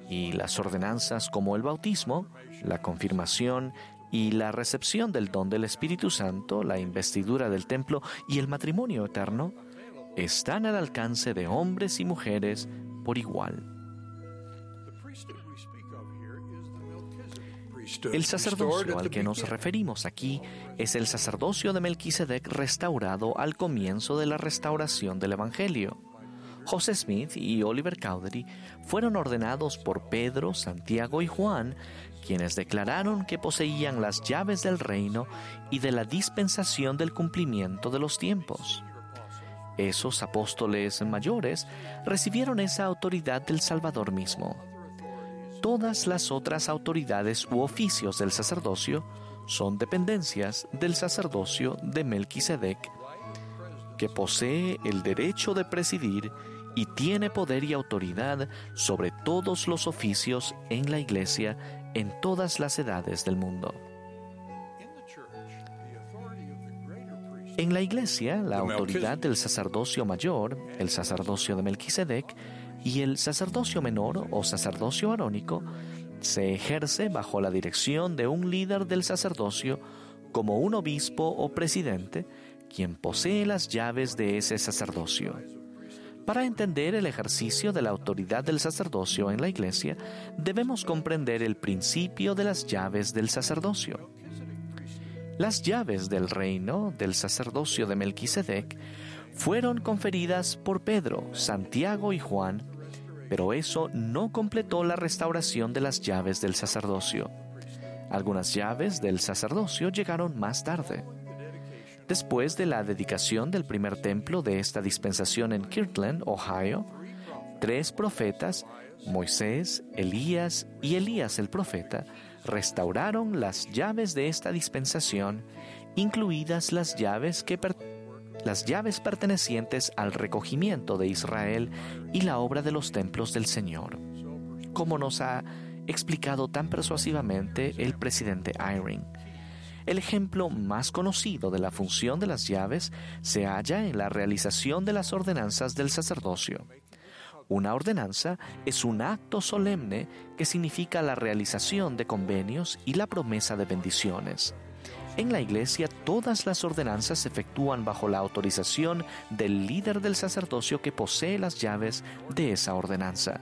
y las ordenanzas como el bautismo, la confirmación y la recepción del don del Espíritu Santo, la investidura del templo y el matrimonio eterno, están al alcance de hombres y mujeres por igual. El sacerdocio al que nos referimos aquí es el sacerdocio de Melquisedec restaurado al comienzo de la restauración del Evangelio. José Smith y Oliver Cowdery fueron ordenados por Pedro, Santiago y Juan, quienes declararon que poseían las llaves del reino y de la dispensación del cumplimiento de los tiempos. Esos apóstoles mayores recibieron esa autoridad del Salvador mismo. Todas las otras autoridades u oficios del sacerdocio son dependencias del sacerdocio de Melquisedec, que posee el derecho de presidir y tiene poder y autoridad sobre todos los oficios en la iglesia en todas las edades del mundo. En la iglesia, la autoridad del sacerdocio mayor, el sacerdocio de Melquisedec, y el sacerdocio menor o sacerdocio arónico se ejerce bajo la dirección de un líder del sacerdocio como un obispo o presidente, quien posee las llaves de ese sacerdocio. Para entender el ejercicio de la autoridad del sacerdocio en la iglesia, debemos comprender el principio de las llaves del sacerdocio. Las llaves del reino del sacerdocio de Melquisedec fueron conferidas por Pedro, Santiago y Juan, pero eso no completó la restauración de las llaves del sacerdocio. Algunas llaves del sacerdocio llegaron más tarde. Después de la dedicación del primer templo de esta dispensación en Kirtland, Ohio, tres profetas, Moisés, Elías y Elías el profeta, restauraron las llaves de esta dispensación, incluidas las llaves que las llaves pertenecientes al recogimiento de Israel y la obra de los templos del Señor, como nos ha explicado tan persuasivamente el presidente Eyring. El ejemplo más conocido de la función de las llaves se halla en la realización de las ordenanzas del sacerdocio. Una ordenanza es un acto solemne que significa la realización de convenios y la promesa de bendiciones. En la iglesia todas las ordenanzas se efectúan bajo la autorización del líder del sacerdocio que posee las llaves de esa ordenanza.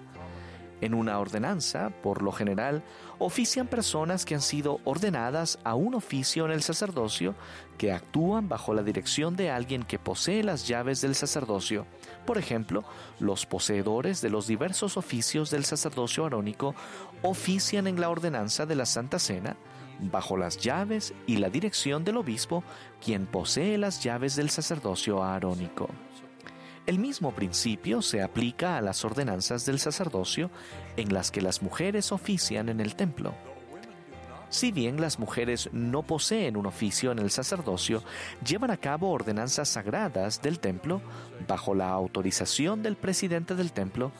En una ordenanza, por lo general, ofician personas que han sido ordenadas a un oficio en el sacerdocio, que actúan bajo la dirección de alguien que posee las llaves del sacerdocio. Por ejemplo, los poseedores de los diversos oficios del sacerdocio arónico ofician en la ordenanza de la Santa Cena, bajo las llaves y la dirección del obispo, quien posee las llaves del sacerdocio arónico. El mismo principio se aplica a las ordenanzas del sacerdocio en las que las mujeres ofician en el templo. Si bien las mujeres no poseen un oficio en el sacerdocio, llevan a cabo ordenanzas sagradas del templo bajo la autorización del presidente del templo,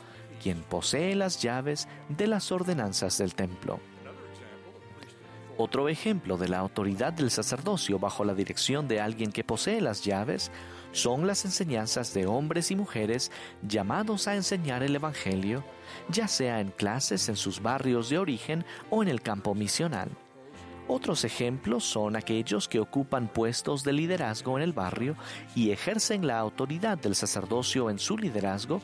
quien posee las llaves de las ordenanzas del templo. Otro ejemplo de la autoridad del sacerdocio bajo la dirección de alguien que posee las llaves son las enseñanzas de hombres y mujeres llamados a enseñar el Evangelio, ya sea en clases en sus barrios de origen o en el campo misional. Otros ejemplos son aquellos que ocupan puestos de liderazgo en el barrio y ejercen la autoridad del sacerdocio en su liderazgo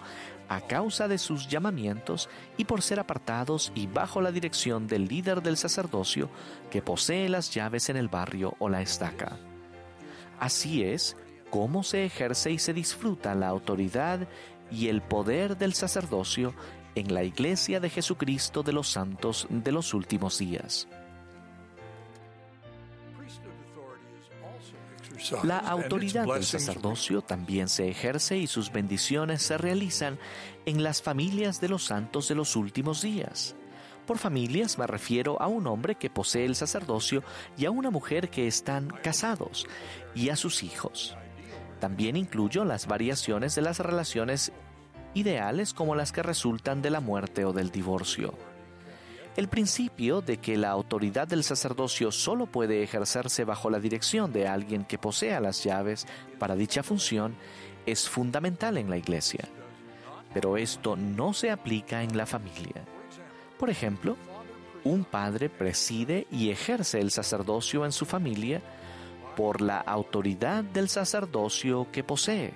a causa de sus llamamientos y por ser apartados y bajo la dirección del líder del sacerdocio que posee las llaves en el barrio o la estaca. Así es cómo se ejerce y se disfruta la autoridad y el poder del sacerdocio en la Iglesia de Jesucristo de los Santos de los últimos días. La autoridad del sacerdocio también se ejerce y sus bendiciones se realizan en las familias de los santos de los últimos días. Por familias me refiero a un hombre que posee el sacerdocio y a una mujer que están casados y a sus hijos. También incluyo las variaciones de las relaciones ideales como las que resultan de la muerte o del divorcio. El principio de que la autoridad del sacerdocio solo puede ejercerse bajo la dirección de alguien que posea las llaves para dicha función es fundamental en la iglesia. Pero esto no se aplica en la familia. Por ejemplo, un padre preside y ejerce el sacerdocio en su familia por la autoridad del sacerdocio que posee.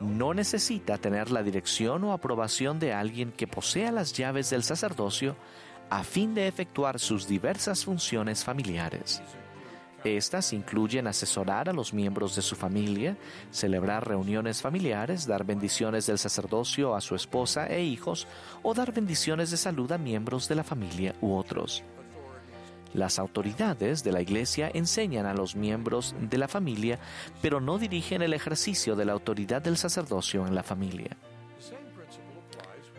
No necesita tener la dirección o aprobación de alguien que posea las llaves del sacerdocio a fin de efectuar sus diversas funciones familiares. Estas incluyen asesorar a los miembros de su familia, celebrar reuniones familiares, dar bendiciones del sacerdocio a su esposa e hijos o dar bendiciones de salud a miembros de la familia u otros. Las autoridades de la Iglesia enseñan a los miembros de la familia, pero no dirigen el ejercicio de la autoridad del sacerdocio en la familia.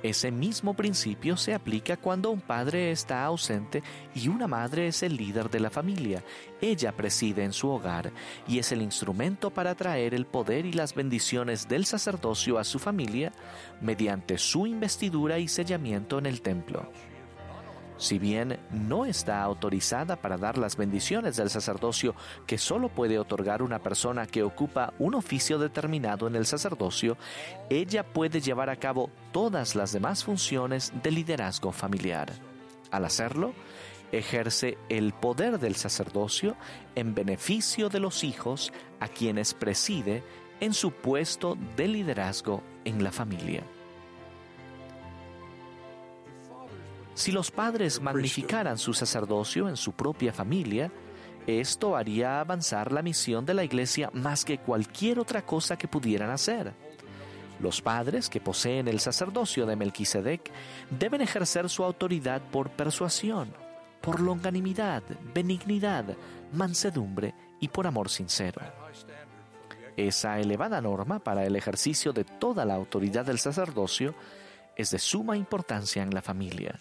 Ese mismo principio se aplica cuando un padre está ausente y una madre es el líder de la familia. Ella preside en su hogar y es el instrumento para traer el poder y las bendiciones del sacerdocio a su familia mediante su investidura y sellamiento en el templo. Si bien no está autorizada para dar las bendiciones del sacerdocio que solo puede otorgar una persona que ocupa un oficio determinado en el sacerdocio, ella puede llevar a cabo todas las demás funciones de liderazgo familiar. Al hacerlo, ejerce el poder del sacerdocio en beneficio de los hijos a quienes preside en su puesto de liderazgo en la familia. Si los padres magnificaran su sacerdocio en su propia familia, esto haría avanzar la misión de la iglesia más que cualquier otra cosa que pudieran hacer. Los padres que poseen el sacerdocio de Melquisedec deben ejercer su autoridad por persuasión, por longanimidad, benignidad, mansedumbre y por amor sincero. Esa elevada norma para el ejercicio de toda la autoridad del sacerdocio es de suma importancia en la familia.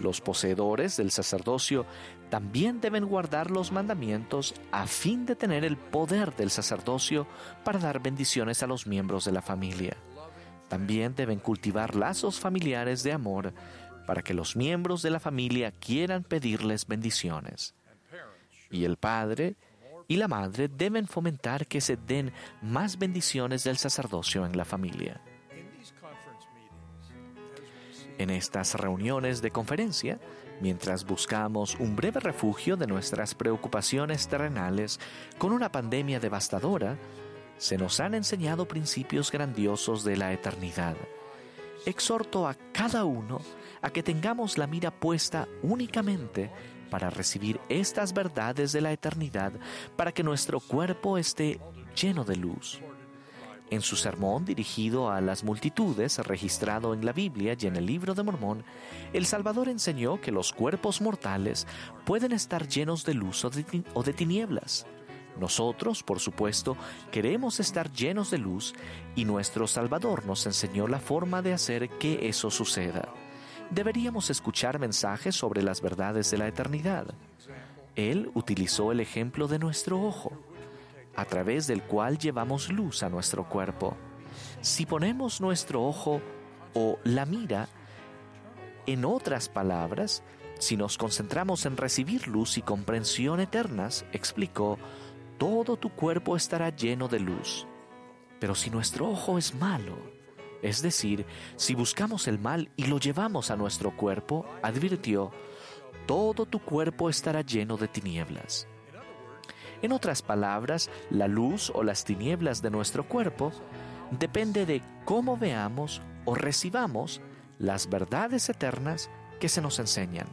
Los poseedores del sacerdocio también deben guardar los mandamientos a fin de tener el poder del sacerdocio para dar bendiciones a los miembros de la familia. También deben cultivar lazos familiares de amor para que los miembros de la familia quieran pedirles bendiciones. Y el padre y la madre deben fomentar que se den más bendiciones del sacerdocio en la familia. En estas reuniones de conferencia, mientras buscamos un breve refugio de nuestras preocupaciones terrenales con una pandemia devastadora, se nos han enseñado principios grandiosos de la eternidad. Exhorto a cada uno a que tengamos la mira puesta únicamente para recibir estas verdades de la eternidad, para que nuestro cuerpo esté lleno de luz. En su sermón dirigido a las multitudes, registrado en la Biblia y en el libro de Mormón, el Salvador enseñó que los cuerpos mortales pueden estar llenos de luz o de, tinieblas. Nosotros, por supuesto, queremos estar llenos de luz y nuestro Salvador nos enseñó la forma de hacer que eso suceda. Deberíamos escuchar mensajes sobre las verdades de la eternidad. Él utilizó el ejemplo de nuestro ojo a través del cual llevamos luz a nuestro cuerpo. Si ponemos nuestro ojo o la mira, en otras palabras, si nos concentramos en recibir luz y comprensión eternas, explicó, todo tu cuerpo estará lleno de luz. Pero si nuestro ojo es malo, es decir, si buscamos el mal y lo llevamos a nuestro cuerpo, advirtió, todo tu cuerpo estará lleno de tinieblas. En otras palabras, la luz o las tinieblas de nuestro cuerpo depende de cómo veamos o recibamos las verdades eternas que se nos enseñan.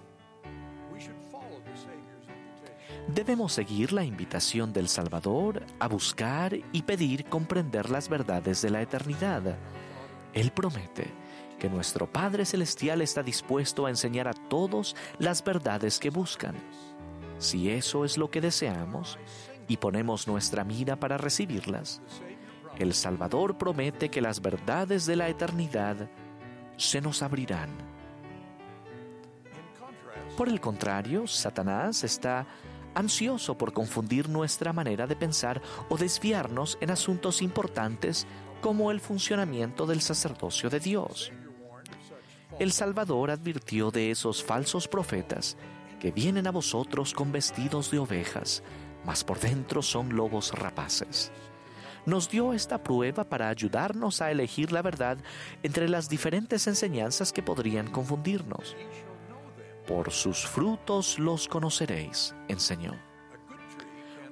Debemos seguir la invitación del Salvador a buscar y pedir comprender las verdades de la eternidad. Él promete que nuestro Padre Celestial está dispuesto a enseñar a todos las verdades que buscan. Si eso es lo que deseamos y ponemos nuestra mira para recibirlas, el Salvador promete que las verdades de la eternidad se nos abrirán. Por el contrario, Satanás está ansioso por confundir nuestra manera de pensar o desviarnos en asuntos importantes como el funcionamiento del sacerdocio de Dios. El Salvador advirtió de esos falsos profetas que vienen a vosotros con vestidos de ovejas, mas por dentro son lobos rapaces. Nos dio esta prueba para ayudarnos a elegir la verdad entre las diferentes enseñanzas que podrían confundirnos. Por sus frutos los conoceréis, enseñó.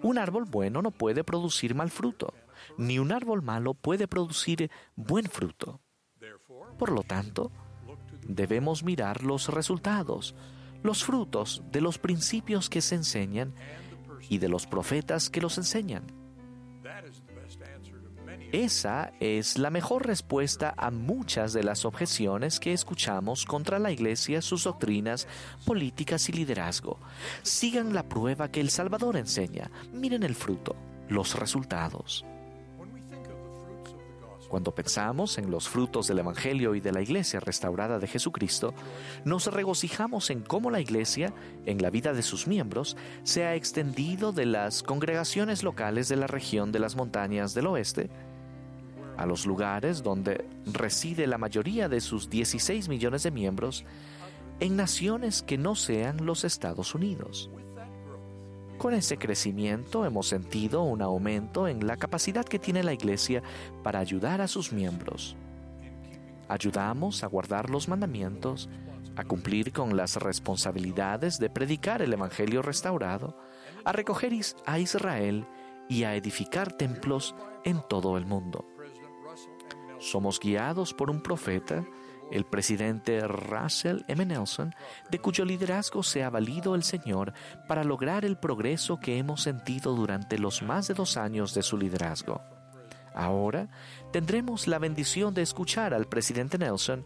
Un árbol bueno no puede producir mal fruto, ni un árbol malo puede producir buen fruto. Por lo tanto, debemos mirar los resultados, los frutos de los principios que se enseñan y de los profetas que los enseñan. Esa es la mejor respuesta a muchas de las objeciones que escuchamos contra la Iglesia, sus doctrinas, políticas y liderazgo. Sigan la prueba que el Salvador enseña. Miren el fruto, los resultados. Cuando pensamos en los frutos del Evangelio y de la Iglesia restaurada de Jesucristo, nos regocijamos en cómo la Iglesia, en la vida de sus miembros, se ha extendido de las congregaciones locales de la región de las montañas del oeste a los lugares donde reside la mayoría de sus 16 millones de miembros, en naciones que no sean los Estados Unidos. Con ese crecimiento hemos sentido un aumento en la capacidad que tiene la Iglesia para ayudar a sus miembros. Ayudamos a guardar los mandamientos, a cumplir con las responsabilidades de predicar el Evangelio restaurado, a recoger a Israel y a edificar templos en todo el mundo. Somos guiados por un profeta el presidente Russell M. Nelson, de cuyo liderazgo se ha valido el Señor para lograr el progreso que hemos sentido durante los más de dos años de su liderazgo. Ahora tendremos la bendición de escuchar al presidente Nelson,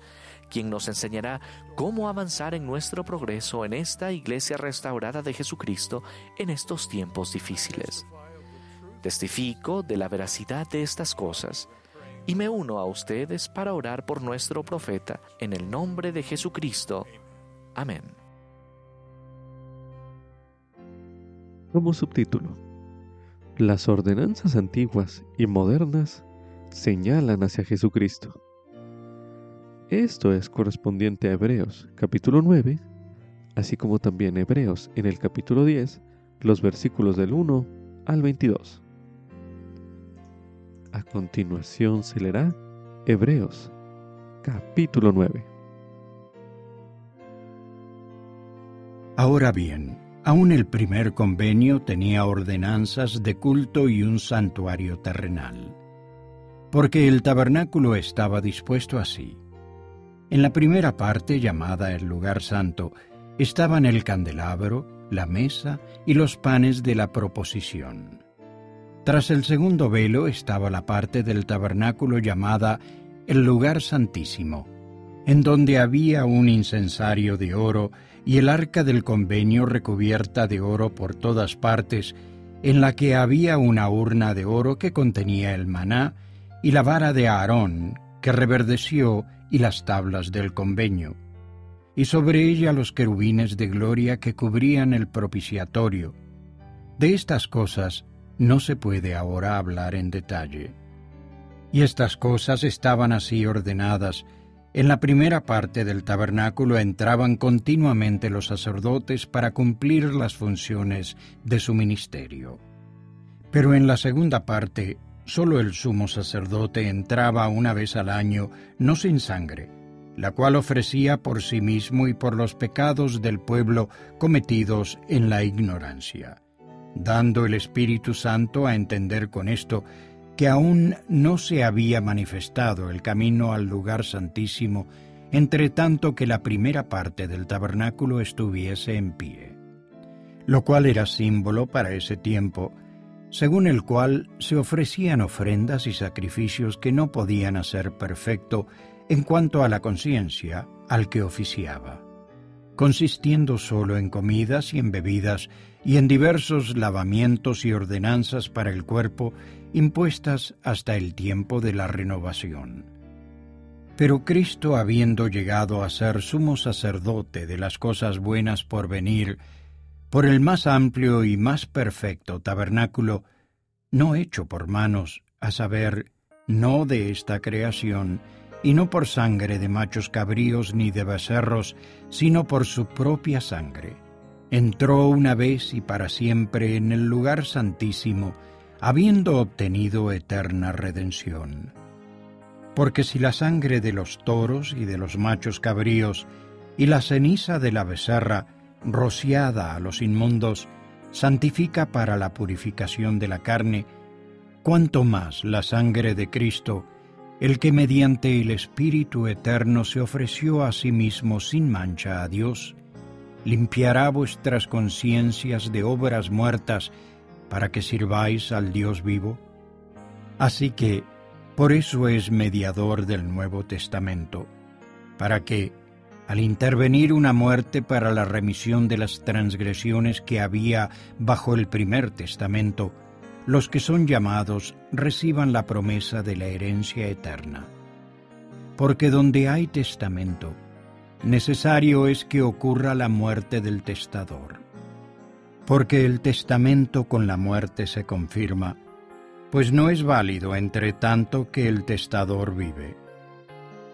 quien nos enseñará cómo avanzar en nuestro progreso en esta iglesia restaurada de Jesucristo en estos tiempos difíciles. Testifico de la veracidad de estas cosas y me uno a ustedes para orar por nuestro profeta, en el nombre de Jesucristo. Amén. Como subtítulo, las ordenanzas antiguas y modernas señalan hacia Jesucristo. Esto es correspondiente a Hebreos capítulo 9, así como también Hebreos en el capítulo 10, los versículos del 1 al 22. A continuación se leerá Hebreos capítulo 9. Ahora bien, aún el primer convenio tenía ordenanzas de culto y un santuario terrenal, porque el tabernáculo estaba dispuesto así. En la primera parte, llamada el lugar santo, estaban el candelabro, la mesa y los panes de la proposición. Tras el segundo velo estaba la parte del tabernáculo llamada el lugar santísimo, en donde había un incensario de oro y el arca del convenio recubierta de oro por todas partes, en la que había una urna de oro que contenía el maná y la vara de Aarón, que reverdeció, y las tablas del convenio, y sobre ella los querubines de gloria que cubrían el propiciatorio. De estas cosas no se puede ahora hablar en detalle. Y estas cosas estaban así ordenadas. En la primera parte del tabernáculo entraban continuamente los sacerdotes para cumplir las funciones de su ministerio. Pero en la segunda parte, solo el sumo sacerdote entraba una vez al año, no sin sangre, la cual ofrecía por sí mismo y por los pecados del pueblo cometidos en la ignorancia, dando el Espíritu Santo a entender con esto que aún no se había manifestado el camino al lugar santísimo, entre tanto que la primera parte del tabernáculo estuviese en pie, lo cual era símbolo para ese tiempo, según el cual se ofrecían ofrendas y sacrificios que no podían hacer perfecto en cuanto a la conciencia al que oficiaba, consistiendo solo en comidas y en bebidas y en diversos lavamientos y ordenanzas para el cuerpo impuestas hasta el tiempo de la renovación. Pero Cristo, habiendo llegado a ser sumo sacerdote de las cosas buenas por venir, por el más amplio y más perfecto tabernáculo, no hecho por manos, a saber, no de esta creación, y no por sangre de machos cabríos ni de becerros, sino por su propia sangre. Entró una vez y para siempre en el lugar santísimo, habiendo obtenido eterna redención. Porque si la sangre de los toros y de los machos cabríos y la ceniza de la becerra, rociada a los inmundos, santifica para la purificación de la carne, cuanto más la sangre de Cristo, el que mediante el Espíritu Eterno se ofreció a sí mismo sin mancha a Dios, limpiará vuestras conciencias de obras muertas para que sirváis al Dios vivo? Así que, por eso es mediador del Nuevo Testamento, para que, al intervenir una muerte para la remisión de las transgresiones que había bajo el primer testamento, los que son llamados reciban la promesa de la herencia eterna. Porque donde hay testamento, necesario es que ocurra la muerte del testador porque el testamento con la muerte se confirma, pues no es válido entre tanto que el testador vive.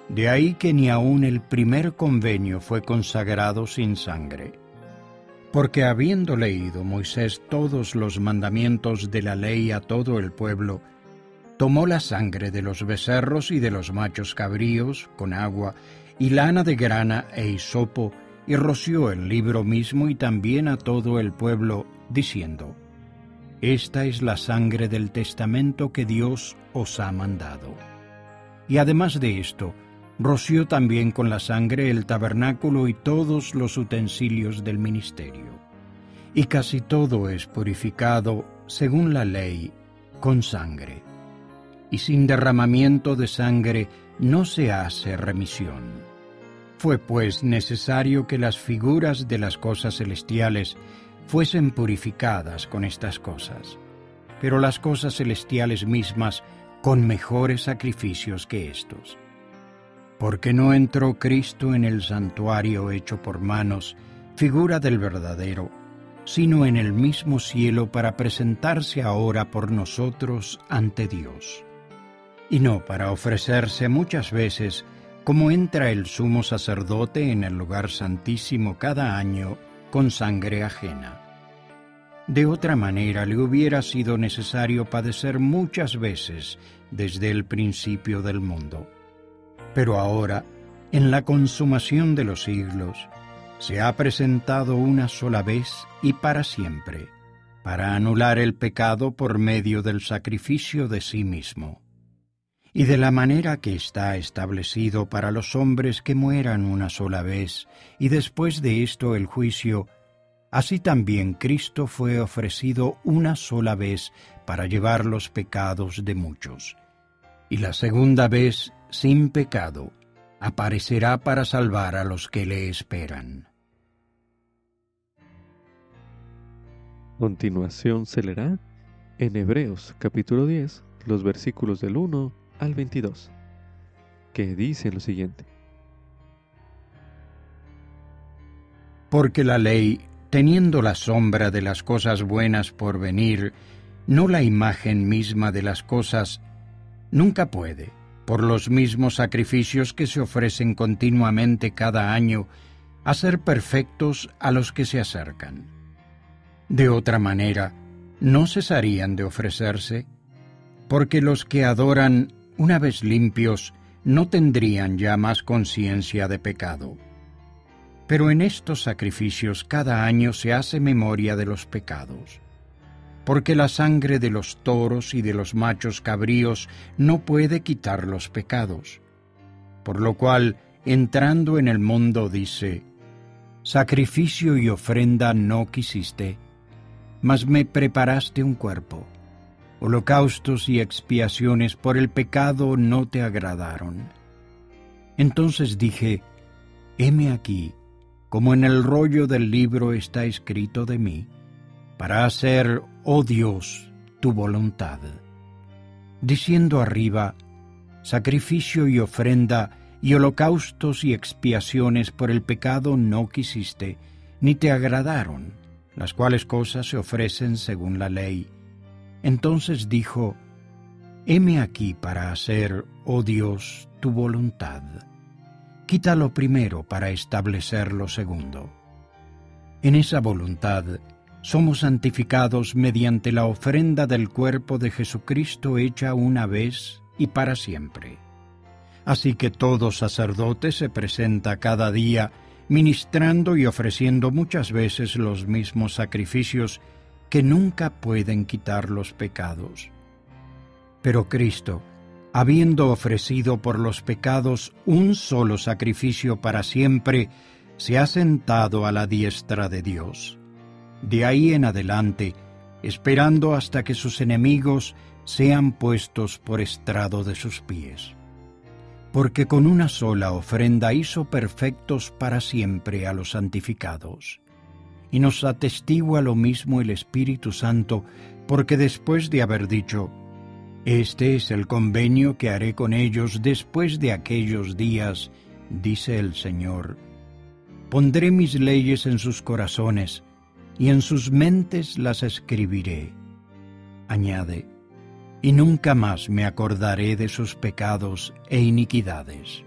De ahí que ni aun el primer convenio fue consagrado sin sangre, porque habiendo leído Moisés todos los mandamientos de la ley a todo el pueblo, tomó la sangre de los becerros y de los machos cabríos con agua y lana de grana e hisopo, y roció el libro mismo y también a todo el pueblo, diciendo, Esta es la sangre del testamento que Dios os ha mandado. Y además de esto, roció también con la sangre el tabernáculo y todos los utensilios del ministerio. Y casi todo es purificado, según la ley, con sangre. Y sin derramamiento de sangre no se hace remisión. Fue pues necesario que las figuras de las cosas celestiales fuesen purificadas con estas cosas, pero las cosas celestiales mismas con mejores sacrificios que estos. Porque no entró Cristo en el santuario hecho por manos, figura del verdadero, sino en el mismo cielo para presentarse ahora por nosotros ante Dios. Y no para ofrecerse muchas veces como entra el sumo sacerdote en el lugar santísimo cada año con sangre ajena. De otra manera le hubiera sido necesario padecer muchas veces desde el principio del mundo. Pero ahora, en la consumación de los siglos, se ha presentado una sola vez y para siempre, para anular el pecado por medio del sacrificio de sí mismo. Y de la manera que está establecido para los hombres que mueran una sola vez, y después de esto el juicio, así también Cristo fue ofrecido una sola vez para llevar los pecados de muchos. Y la segunda vez, sin pecado, aparecerá para salvar a los que le esperan. Continuación se leerá en Hebreos capítulo 10, los versículos del 1 al 22, que dice lo siguiente. Porque la ley, teniendo la sombra de las cosas buenas por venir, no la imagen misma de las cosas, nunca puede por los mismos sacrificios que se ofrecen continuamente cada año, a ser perfectos a los que se acercan. De otra manera, no cesarían de ofrecerse, porque los que adoran, una vez limpios, no tendrían ya más conciencia de pecado. Pero en estos sacrificios cada año se hace memoria de los pecados porque la sangre de los toros y de los machos cabríos no puede quitar los pecados. Por lo cual, entrando en el mundo, dice, Sacrificio y ofrenda no quisiste, mas me preparaste un cuerpo. Holocaustos y expiaciones por el pecado no te agradaron. Entonces dije, heme aquí, como en el rollo del libro está escrito de mí para hacer, oh Dios, tu voluntad. Diciendo arriba, sacrificio y ofrenda y holocaustos y expiaciones por el pecado no quisiste, ni te agradaron, las cuales cosas se ofrecen según la ley. Entonces dijo, heme aquí para hacer, oh Dios, tu voluntad. Quita lo primero para establecer lo segundo. En esa voluntad somos santificados mediante la ofrenda del cuerpo de Jesucristo hecha una vez y para siempre. Así que todo sacerdote se presenta cada día ministrando y ofreciendo muchas veces los mismos sacrificios que nunca pueden quitar los pecados. Pero Cristo, habiendo ofrecido por los pecados un solo sacrificio para siempre, se ha sentado a la diestra de Dios de ahí en adelante, esperando hasta que sus enemigos sean puestos por estrado de sus pies. Porque con una sola ofrenda hizo perfectos para siempre a los santificados. Y nos atestigua lo mismo el Espíritu Santo, porque después de haber dicho, Este es el convenio que haré con ellos después de aquellos días, dice el Señor, pondré mis leyes en sus corazones, y en sus mentes las escribiré. Añade, y nunca más me acordaré de sus pecados e iniquidades.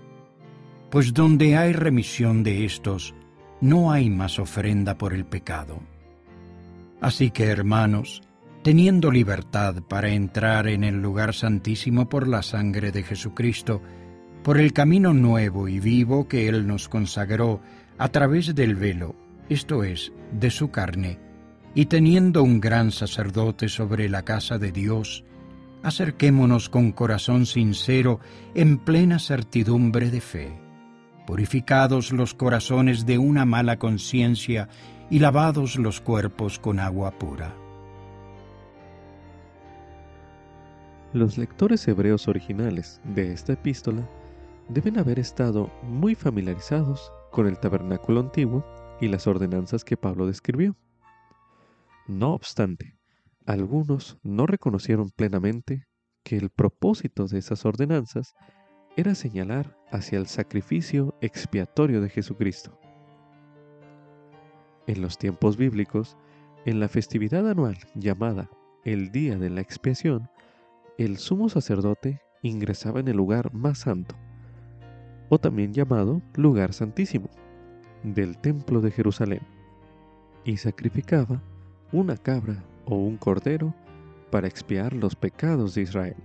Pues donde hay remisión de estos, no hay más ofrenda por el pecado. Así que, hermanos, teniendo libertad para entrar en el lugar santísimo por la sangre de Jesucristo, por el camino nuevo y vivo que Él nos consagró a través del velo, esto es, de su carne, y teniendo un gran sacerdote sobre la casa de Dios, acerquémonos con corazón sincero en plena certidumbre de fe, purificados los corazones de una mala conciencia y lavados los cuerpos con agua pura. Los lectores hebreos originales de esta epístola deben haber estado muy familiarizados con el tabernáculo antiguo y las ordenanzas que Pablo describió. No obstante, algunos no reconocieron plenamente que el propósito de esas ordenanzas era señalar hacia el sacrificio expiatorio de Jesucristo. En los tiempos bíblicos, En la festividad anual llamada el Día de la Expiación, el sumo sacerdote ingresaba en el lugar más santo, o también llamado lugar santísimo, del templo de Jerusalén, y sacrificaba una cabra o un cordero para expiar los pecados de Israel.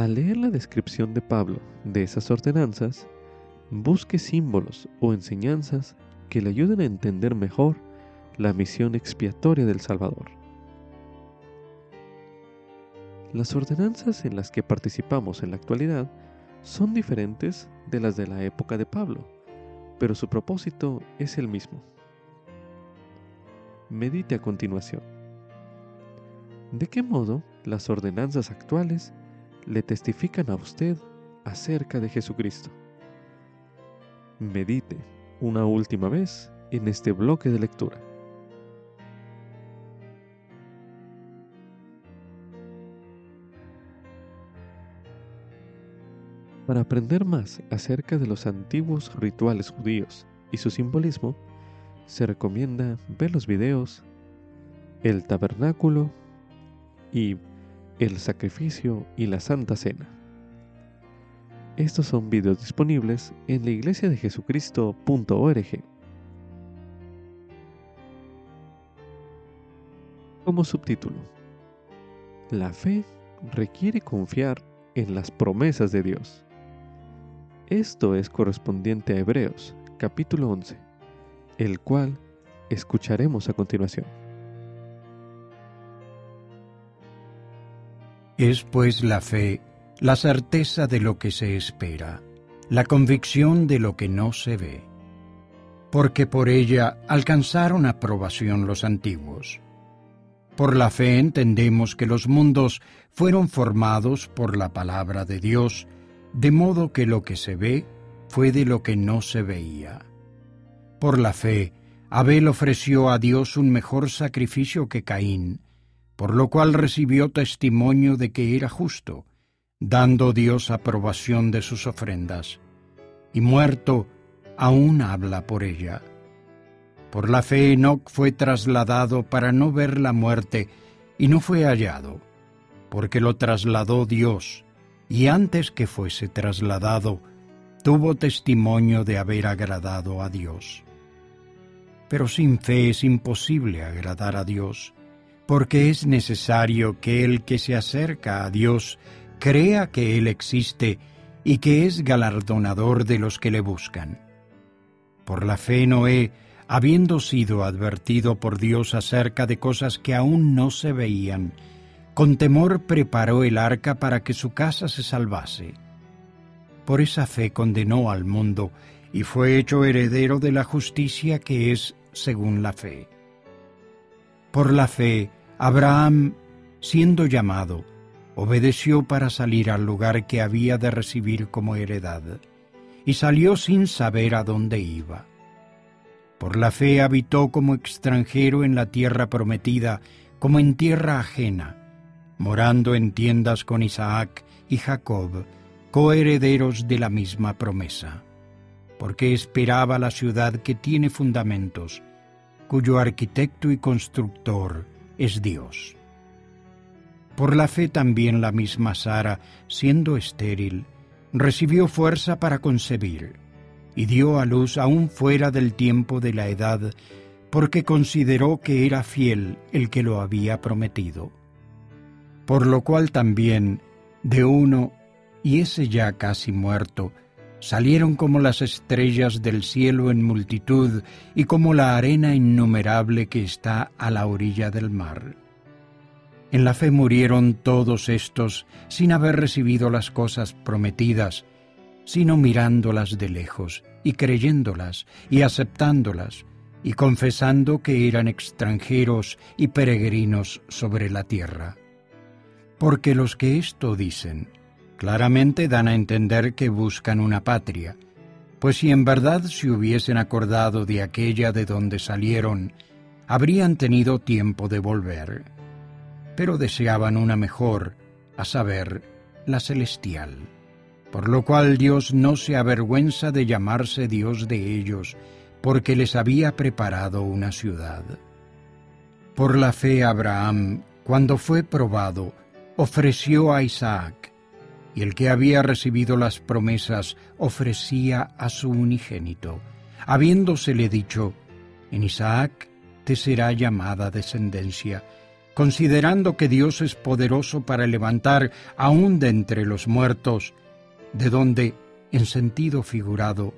Al leer la descripción de Pablo de esas ordenanzas, busque símbolos o enseñanzas que le ayuden a entender mejor la misión expiatoria del Salvador. Las ordenanzas en las que participamos en la actualidad son diferentes de las de la época de Pablo, pero su propósito es el mismo. Medite a continuación. ¿De qué modo las ordenanzas actuales le testifican a usted acerca de Jesucristo? Medite una última vez en este bloque de lectura. Para aprender más acerca de los antiguos rituales judíos y su simbolismo, se recomienda ver los videos El Tabernáculo y El Sacrificio y la Santa Cena. Estos son videos disponibles en la iglesia de Jesucristo.org. Como subtítulo, la fe requiere confiar en las promesas de Dios. Esto es correspondiente a Hebreos, capítulo 11, el cual escucharemos a continuación. Es pues la fe, la certeza de lo que se espera, la convicción de lo que no se ve, porque por ella alcanzaron aprobación los antiguos. Por la fe entendemos que los mundos fueron formados por la palabra de Dios, de modo que lo que se ve fue de lo que no se veía. Por la fe, Abel ofreció a Dios un mejor sacrificio que Caín, por lo cual recibió testimonio de que era justo, dando Dios aprobación de sus ofrendas, y muerto, aún habla por ella. Por la fe Enoch fue trasladado para no ver la muerte, y no fue hallado, porque lo trasladó Dios, y antes que fuese trasladado, tuvo testimonio de haber agradado a Dios. Pero sin fe es imposible agradar a Dios, porque es necesario que el que se acerca a Dios crea que Él existe y que es galardonador de los que le buscan. Por la fe Noé, habiendo sido advertido por Dios acerca de cosas que aún no se veían, con temor preparó el arca para que su casa se salvase. Por esa fe condenó al mundo y fue hecho heredero de la justicia que es según la fe. Por la fe, Abraham, siendo llamado, obedeció para salir al lugar que había de recibir como heredad, y salió sin saber a dónde iba. Por la fe habitó como extranjero en la tierra prometida, como en tierra ajena, morando en tiendas con Isaac y Jacob, coherederos de la misma promesa, porque esperaba la ciudad que tiene fundamentos, cuyo arquitecto y constructor es Dios. Por la fe también la misma Sara, siendo estéril, recibió fuerza para concebir, y dio a luz aún fuera del tiempo de la edad, porque consideró que era fiel el que lo había prometido por lo cual también de uno, y ese ya casi muerto, salieron como las estrellas del cielo en multitud y como la arena innumerable que está a la orilla del mar. En la fe murieron todos estos sin haber recibido las cosas prometidas, sino mirándolas de lejos y creyéndolas y aceptándolas y confesando que eran extranjeros y peregrinos sobre la tierra porque los que esto dicen claramente dan a entender que buscan una patria, pues si en verdad se hubiesen acordado de aquella de donde salieron, habrían tenido tiempo de volver, pero deseaban una mejor, a saber, la celestial, por lo cual Dios no se avergüenza de llamarse Dios de ellos, porque les había preparado una ciudad. Por la fe Abraham, cuando fue probado, ofreció a Isaac, y el que había recibido las promesas ofrecía a su unigénito, habiéndosele dicho, en Isaac te será llamada descendencia, considerando que Dios es poderoso para levantar aún de entre los muertos, de donde, en sentido figurado,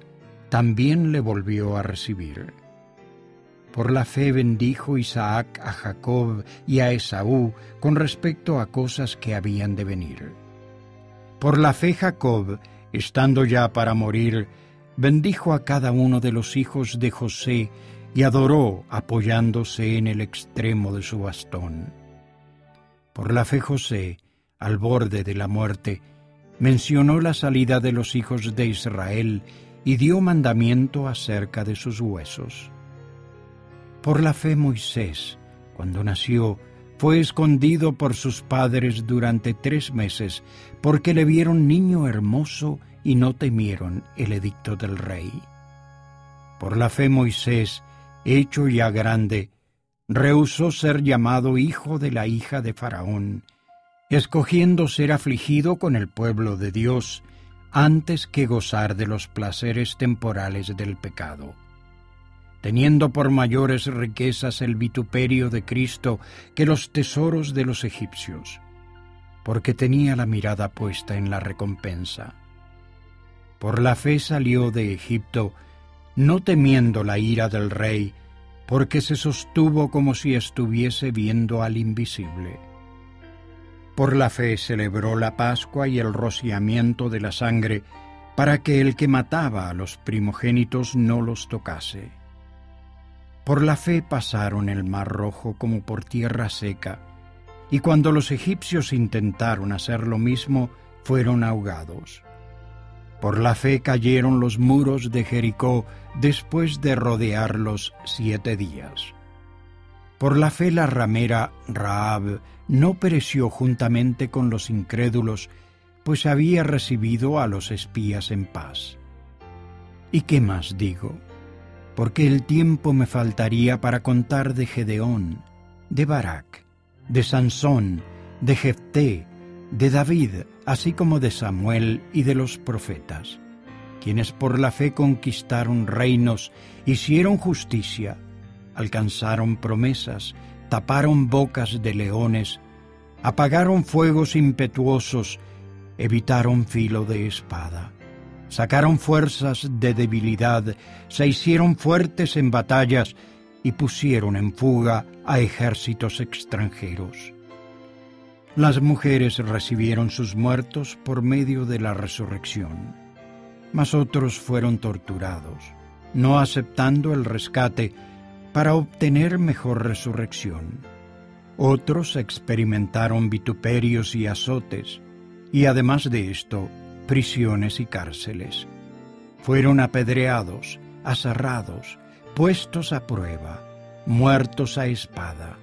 también le volvió a recibir. Por la fe bendijo Isaac a Jacob y a Esaú con respecto a cosas que habían de venir. Por la fe Jacob, estando ya para morir, bendijo a cada uno de los hijos de José y adoró apoyándose en el extremo de su bastón. Por la fe José, al borde de la muerte, mencionó la salida de los hijos de Israel y dio mandamiento acerca de sus huesos. Por la fe Moisés, cuando nació, fue escondido por sus padres durante tres meses, porque le vieron niño hermoso y no temieron el edicto del rey. Por la fe Moisés, hecho ya grande, rehusó ser llamado hijo de la hija de Faraón, escogiendo ser afligido con el pueblo de Dios antes que gozar de los placeres temporales del pecado. Teniendo por mayores riquezas el vituperio de Cristo que los tesoros de los egipcios, porque tenía la mirada puesta en la recompensa. Por la fe salió de Egipto, no temiendo la ira del rey, porque se sostuvo como si estuviese viendo al invisible por la fe celebró la Pascua y el rociamiento de la sangre, para que el que mataba a los primogénitos no los tocase. Por la fe pasaron el mar rojo como por tierra seca, y cuando los egipcios intentaron hacer lo mismo, fueron ahogados. Por la fe cayeron los muros de Jericó después de rodearlos siete días. Por la fe la ramera Raab no pereció juntamente con los incrédulos, pues había recibido a los espías en paz. ¿Y qué más digo? Porque el tiempo me faltaría para contar de Gedeón, de Barak, de Sansón, de Jefté, de David, así como de Samuel y de los profetas, quienes por la fe conquistaron reinos, hicieron justicia, alcanzaron promesas, taparon bocas de leones, apagaron fuegos impetuosos, evitaron filo de espada, sacaron fuerzas de debilidad, se hicieron fuertes en batallas y pusieron en fuga a ejércitos extranjeros. Las mujeres recibieron sus muertos por medio de la resurrección, mas otros fueron torturados, no aceptando el rescate para obtener mejor resurrección. Otros experimentaron vituperios y azotes, y además de esto, prisiones y cárceles. Fueron apedreados, aserrados, puestos a prueba, muertos a espada.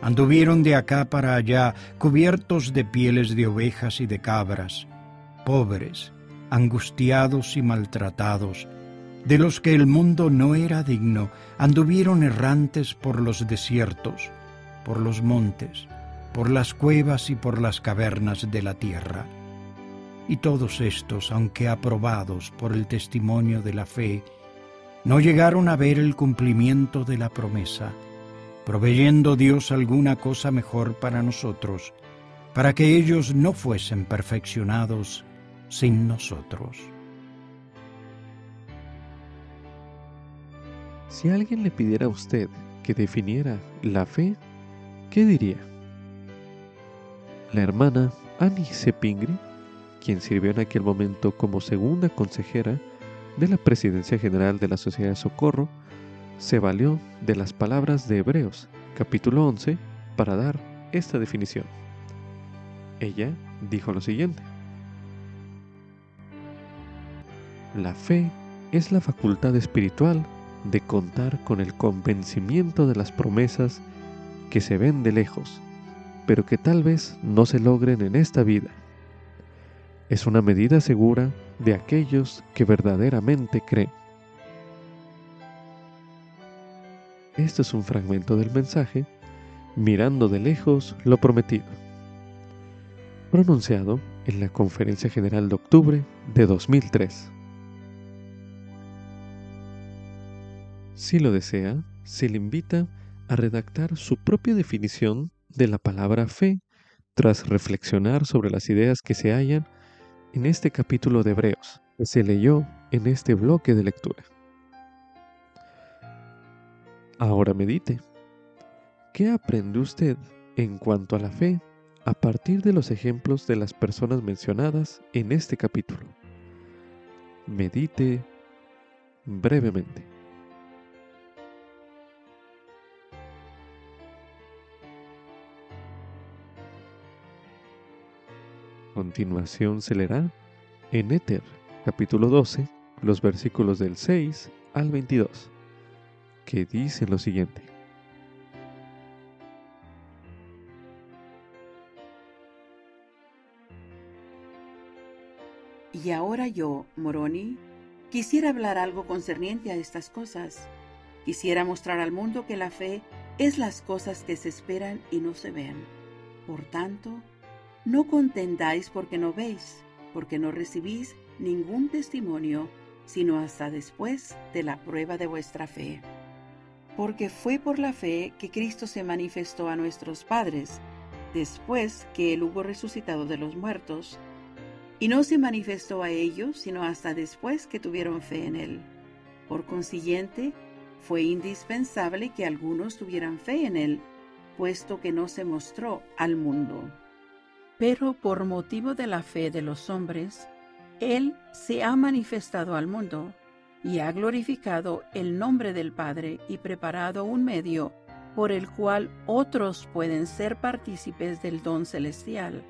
Anduvieron de acá para allá cubiertos de pieles de ovejas y de cabras, pobres, angustiados y maltratados, de los que el mundo no era digno, anduvieron errantes por los desiertos, por los montes, por las cuevas y por las cavernas de la tierra. Y todos estos, aunque aprobados por el testimonio de la fe, no llegaron a ver el cumplimiento de la promesa, proveyendo Dios alguna cosa mejor para nosotros, para que ellos no fuesen perfeccionados sin nosotros. Si alguien le pidiera a usted que definiera la fe, ¿qué diría? La hermana Annie Sepingri, quien sirvió en aquel momento como segunda consejera de la Presidencia General de la Sociedad de Socorro, se valió de las palabras de Hebreos, capítulo 11, para dar esta definición. Ella dijo lo siguiente. La fe es la facultad espiritual de contar con el convencimiento de las promesas que se ven de lejos, pero que tal vez no se logren en esta vida. Es una medida segura de aquellos que verdaderamente creen. Este es un fragmento del mensaje, mirando de lejos lo prometido, pronunciado en la Conferencia General de Octubre de 2003. Si lo desea, se le invita a redactar su propia definición de la palabra fe tras reflexionar sobre las ideas que se hallan en este capítulo de Hebreos, que se leyó en este bloque de lectura. Ahora medite. ¿Qué aprende usted en cuanto a la fe a partir de los ejemplos de las personas mencionadas en este capítulo? Medite brevemente. Continuación se leerá en Éter, capítulo 12, los versículos del 6 al 22 que dice lo siguiente. Y ahora yo, Moroni, quisiera hablar algo concerniente a estas cosas. Quisiera mostrar al mundo que la fe es las cosas que se esperan y no se ven. Por tanto, no contendáis porque no veis, porque no recibís ningún testimonio, sino hasta después de la prueba de vuestra fe porque fue por la fe que Cristo se manifestó a nuestros padres, después que Él hubo resucitado de los muertos, y no se manifestó a ellos sino hasta después que tuvieron fe en Él. Por consiguiente, fue indispensable que algunos tuvieran fe en Él, puesto que no se mostró al mundo. Pero por motivo de la fe de los hombres, Él se ha manifestado al mundo y ha glorificado el nombre del Padre y preparado un medio por el cual otros pueden ser partícipes del don celestial,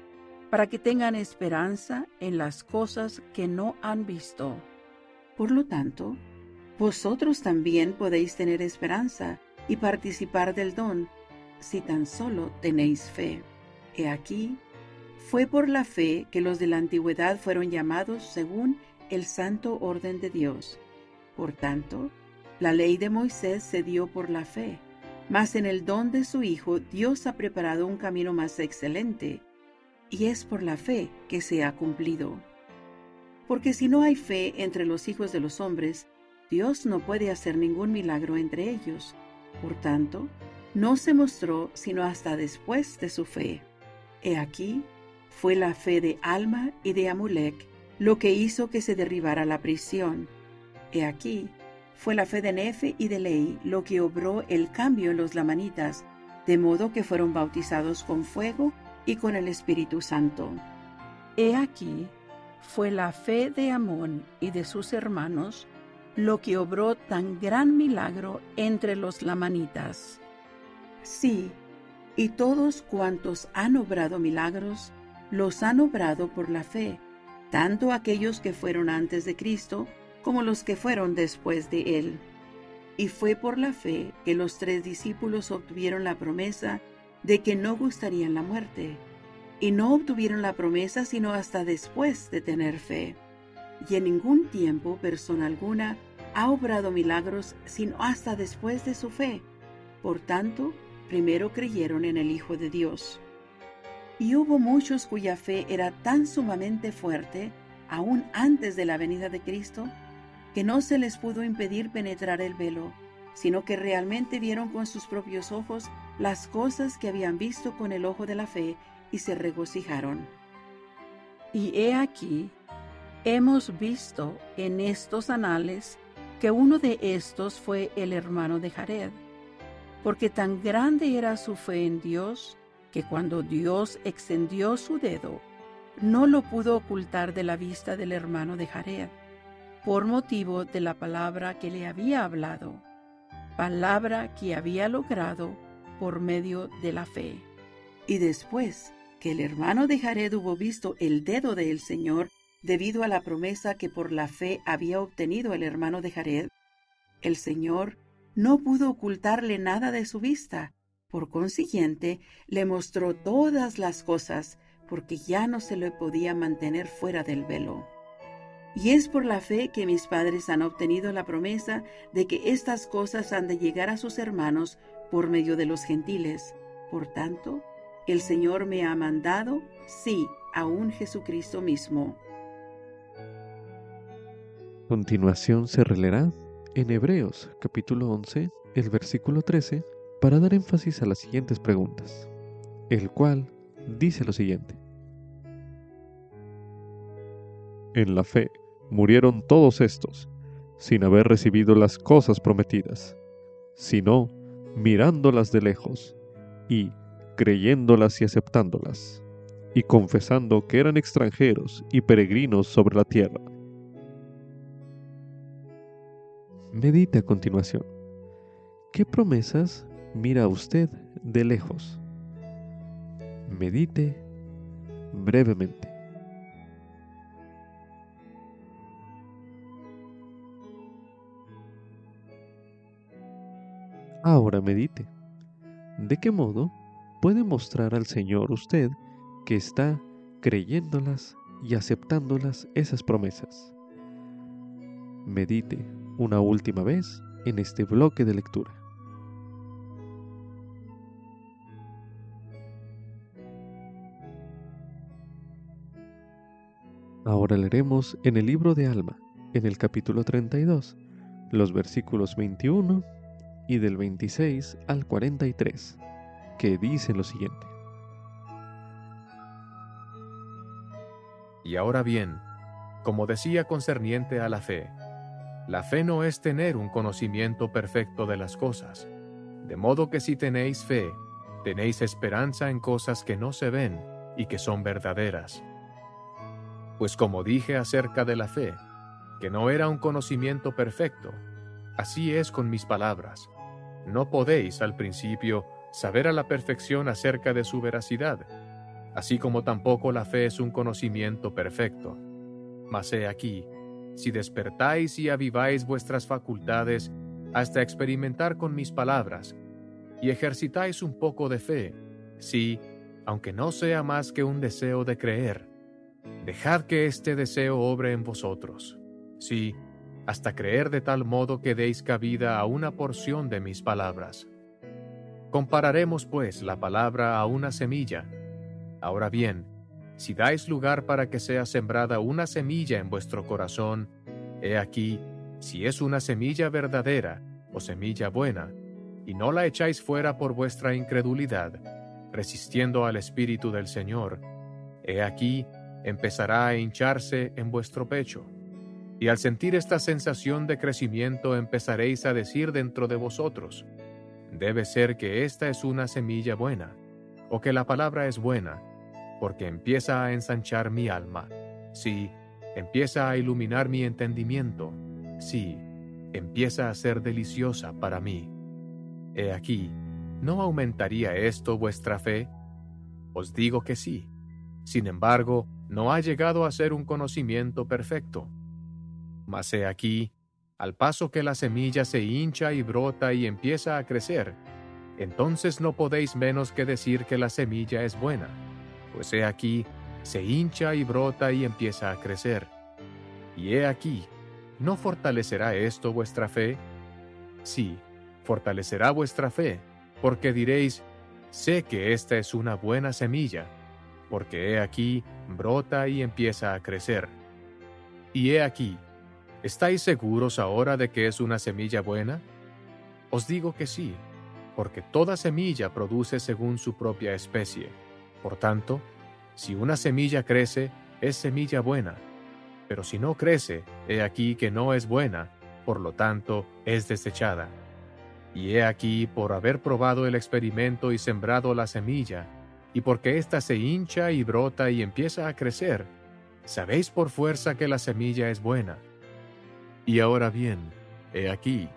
para que tengan esperanza en las cosas que no han visto. Por lo tanto, vosotros también podéis tener esperanza y participar del don, si tan solo tenéis fe. He aquí, fue por la fe que los de la antigüedad fueron llamados según el santo orden de Dios por tanto, la ley de Moisés se dio por la fe, mas en el don de su Hijo Dios ha preparado un camino más excelente, y es por la fe que se ha cumplido. Porque si no hay fe entre los hijos de los hombres, Dios no puede hacer ningún milagro entre ellos. Por tanto, no se mostró sino hasta después de su fe. He aquí, fue la fe de Alma y de Amulek lo que hizo que se derribara la prisión He aquí, fue la fe de Nefe y de Ley lo que obró el cambio en los lamanitas, de modo que fueron bautizados con fuego y con el Espíritu Santo. He aquí, fue la fe de Amón y de sus hermanos lo que obró tan gran milagro entre los lamanitas. Sí, y todos cuantos han obrado milagros, los han obrado por la fe, tanto aquellos que fueron antes de Cristo, como los que fueron después de él. Y fue por la fe que los tres discípulos obtuvieron la promesa de que no gustarían la muerte, y no obtuvieron la promesa sino hasta después de tener fe. Y en ningún tiempo persona alguna ha obrado milagros sino hasta después de su fe. Por tanto, primero creyeron en el Hijo de Dios. Y hubo muchos cuya fe era tan sumamente fuerte, aún antes de la venida de Cristo, que no se les pudo impedir penetrar el velo, sino que realmente vieron con sus propios ojos las cosas que habían visto con el ojo de la fe y se regocijaron. Y he aquí, hemos visto en estos anales que uno de estos fue el hermano de Jared, porque tan grande era su fe en Dios, que cuando Dios extendió su dedo, no lo pudo ocultar de la vista del hermano de Jared por motivo de la palabra que le había hablado, palabra que había logrado por medio de la fe. Y después que el hermano de Jared hubo visto el dedo del Señor debido a la promesa que por la fe había obtenido el hermano de Jared, el Señor no pudo ocultarle nada de su vista. Por consiguiente, le mostró todas las cosas, porque ya no se le podía mantener fuera del velo. Y es por la fe que mis padres han obtenido la promesa de que estas cosas han de llegar a sus hermanos por medio de los gentiles. Por tanto, el Señor me ha mandado, sí, aún Jesucristo mismo. Continuación se releerá en Hebreos capítulo 11, el versículo 13, para dar énfasis a las siguientes preguntas, el cual dice lo siguiente. En la fe murieron todos estos, sin haber recibido las cosas prometidas, sino mirándolas de lejos y creyéndolas y aceptándolas, y confesando que eran extranjeros y peregrinos sobre la tierra. Medite a continuación. ¿Qué promesas mira usted de lejos? Medite brevemente. Ahora medite. ¿De qué modo puede mostrar al Señor usted que está creyéndolas y aceptándolas esas promesas? Medite una última vez en este bloque de lectura. Ahora leeremos en el libro de Alma, en el capítulo 32, los versículos 21 y del 26 al 43, que dice lo siguiente. Y ahora bien, como decía concerniente a la fe, la fe no es tener un conocimiento perfecto de las cosas, de modo que si tenéis fe, tenéis esperanza en cosas que no se ven y que son verdaderas. Pues como dije acerca de la fe, que no era un conocimiento perfecto, así es con mis palabras. No podéis al principio saber a la perfección acerca de su veracidad, así como tampoco la fe es un conocimiento perfecto. Mas he aquí, si despertáis y aviváis vuestras facultades hasta experimentar con mis palabras, y ejercitáis un poco de fe, si, aunque no sea más que un deseo de creer, dejad que este deseo obre en vosotros. Si, hasta creer de tal modo que deis cabida a una porción de mis palabras. Compararemos, pues, la palabra a una semilla. Ahora bien, si dais lugar para que sea sembrada una semilla en vuestro corazón, he aquí, si es una semilla verdadera o semilla buena, y no la echáis fuera por vuestra incredulidad, resistiendo al Espíritu del Señor, he aquí, empezará a hincharse en vuestro pecho y al sentir esta sensación de crecimiento empezaréis a decir dentro de vosotros, debe ser que esta es una semilla buena, o que la palabra es buena, porque empieza a ensanchar mi alma, sí, empieza a iluminar mi entendimiento, sí, empieza a ser deliciosa para mí. He aquí, ¿no aumentaría esto vuestra fe? Os digo que sí. Sin embargo, no ha llegado a ser un conocimiento perfecto mas he aquí, al paso que la semilla se hincha y brota y empieza a crecer, entonces no podéis menos que decir que la semilla es buena, pues he aquí, se hincha y brota y empieza a crecer. Y he aquí, ¿no fortalecerá esto vuestra fe? Sí, fortalecerá vuestra fe, porque diréis, sé que esta es una buena semilla, porque he aquí, brota y empieza a crecer. Y he aquí, ¿Estáis seguros ahora de que es una semilla buena? Os digo que sí, porque toda semilla produce según su propia especie. Por tanto, si una semilla crece, es semilla buena, pero si no crece, he aquí que no es buena, por lo tanto, es desechada. Y he aquí, por haber probado el experimento y sembrado la semilla, y porque ésta se hincha y brota y empieza a crecer, sabéis por fuerza que la semilla es buena y ahora bien, he aquí,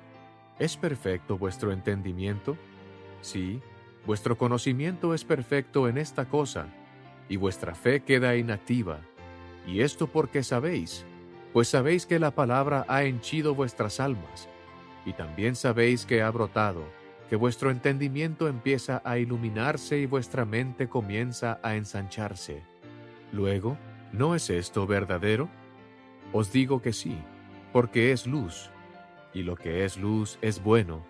¿es perfecto vuestro entendimiento? Sí, vuestro conocimiento es perfecto en esta cosa, y vuestra fe queda inactiva. Y esto porque sabéis, pues sabéis que la palabra ha henchido vuestras almas, y también sabéis que ha brotado, que vuestro entendimiento empieza a iluminarse y vuestra mente comienza a ensancharse. Luego, ¿no es esto verdadero? Os digo que sí, porque es luz, y lo que es luz es bueno,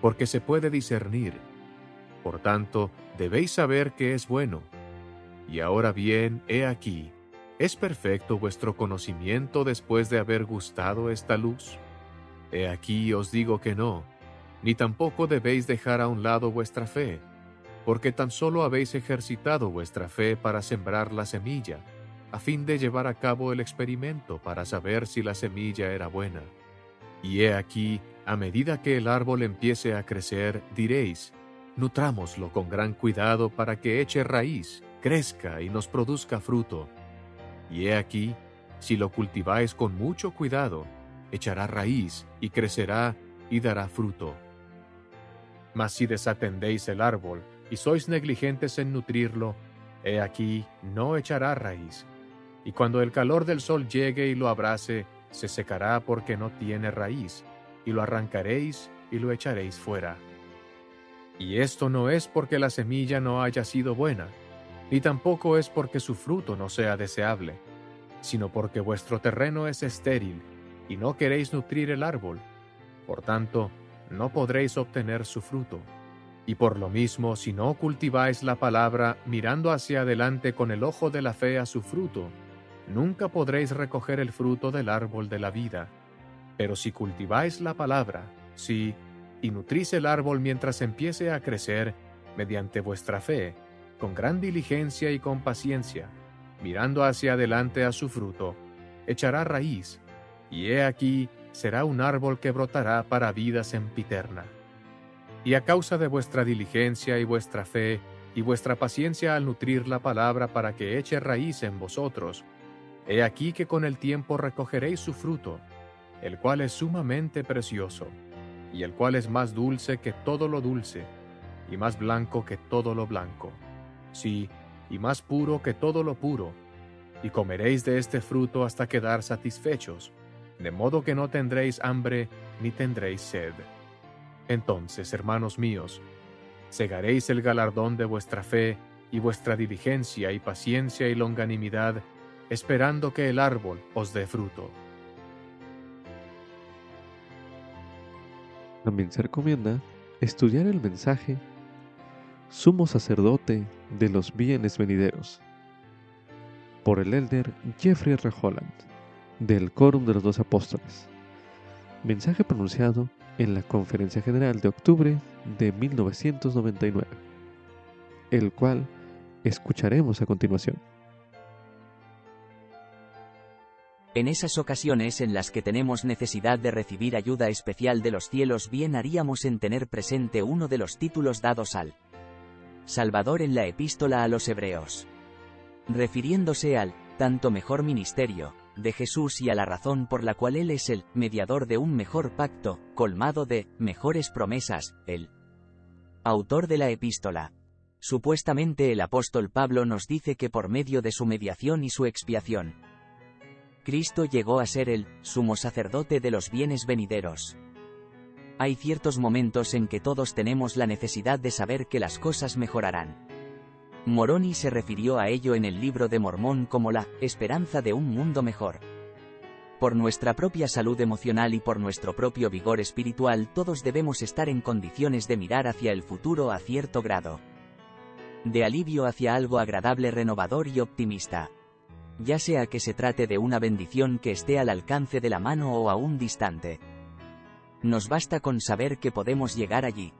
porque se puede discernir. Por tanto, debéis saber que es bueno. Y ahora bien, he aquí, ¿es perfecto vuestro conocimiento después de haber gustado esta luz? He aquí os digo que no, ni tampoco debéis dejar a un lado vuestra fe, porque tan solo habéis ejercitado vuestra fe para sembrar la semilla, a fin de llevar a cabo el experimento para saber si la semilla era buena. Y he aquí, a medida que el árbol empiece a crecer, diréis, nutrámoslo con gran cuidado para que eche raíz, crezca y nos produzca fruto. Y he aquí, si lo cultiváis con mucho cuidado, echará raíz y crecerá y dará fruto. Mas si desatendéis el árbol y sois negligentes en nutrirlo, he aquí, no echará raíz. Y cuando el calor del sol llegue y lo abrace, se secará porque no tiene raíz, y lo arrancaréis y lo echaréis fuera. Y esto no es porque la semilla no haya sido buena, ni tampoco es porque su fruto no sea deseable, sino porque vuestro terreno es estéril, y no queréis nutrir el árbol. Por tanto, no podréis obtener su fruto. Y por lo mismo, si no cultiváis la palabra mirando hacia adelante con el ojo de la fe a su fruto, nunca podréis recoger el fruto del árbol de la vida. Pero si cultiváis la palabra, sí, y nutrís el árbol mientras empiece a crecer, mediante vuestra fe, con gran diligencia y con paciencia, mirando hacia adelante a su fruto, echará raíz, y he aquí será un árbol que brotará para vida sempiterna. Y a causa de vuestra diligencia y vuestra fe, y vuestra paciencia al nutrir la palabra para que eche raíz en vosotros, he aquí que con el tiempo recogeréis su fruto, el cual es sumamente precioso, y el cual es más dulce que todo lo dulce, y más blanco que todo lo blanco. Sí, y más puro que todo lo puro, y comeréis de este fruto hasta quedar satisfechos, de modo que no tendréis hambre ni tendréis sed. Entonces, hermanos míos, segaréis el galardón de vuestra fe y vuestra diligencia y paciencia y longanimidad, esperando que el árbol os dé fruto. También se recomienda estudiar el mensaje Sumo sacerdote de los bienes venideros por el elder Jeffrey R. Holland del Quórum de los Dos Apóstoles. Mensaje pronunciado en la Conferencia General de octubre de 1999, el cual escucharemos a continuación. En esas ocasiones en las que tenemos necesidad de recibir ayuda especial de los cielos, bien haríamos en tener presente uno de los títulos dados al Salvador en la epístola a los Hebreos. Refiriéndose al tanto mejor ministerio de Jesús y a la razón por la cual Él es el mediador de un mejor pacto, colmado de mejores promesas, el autor de la epístola. Supuestamente el apóstol Pablo nos dice que por medio de su mediación y su expiación, Cristo llegó a ser el sumo sacerdote de los bienes venideros. Hay ciertos momentos en que todos tenemos la necesidad de saber que las cosas mejorarán. Moroni se refirió a ello en el libro de Mormón como la esperanza de un mundo mejor. Por nuestra propia salud emocional y por nuestro propio vigor espiritual todos debemos estar en condiciones de mirar hacia el futuro a cierto grado. De alivio hacia algo agradable, renovador y optimista. Ya sea que se trate de una bendición que esté al alcance de la mano o aún distante. Nos basta con saber que podemos llegar allí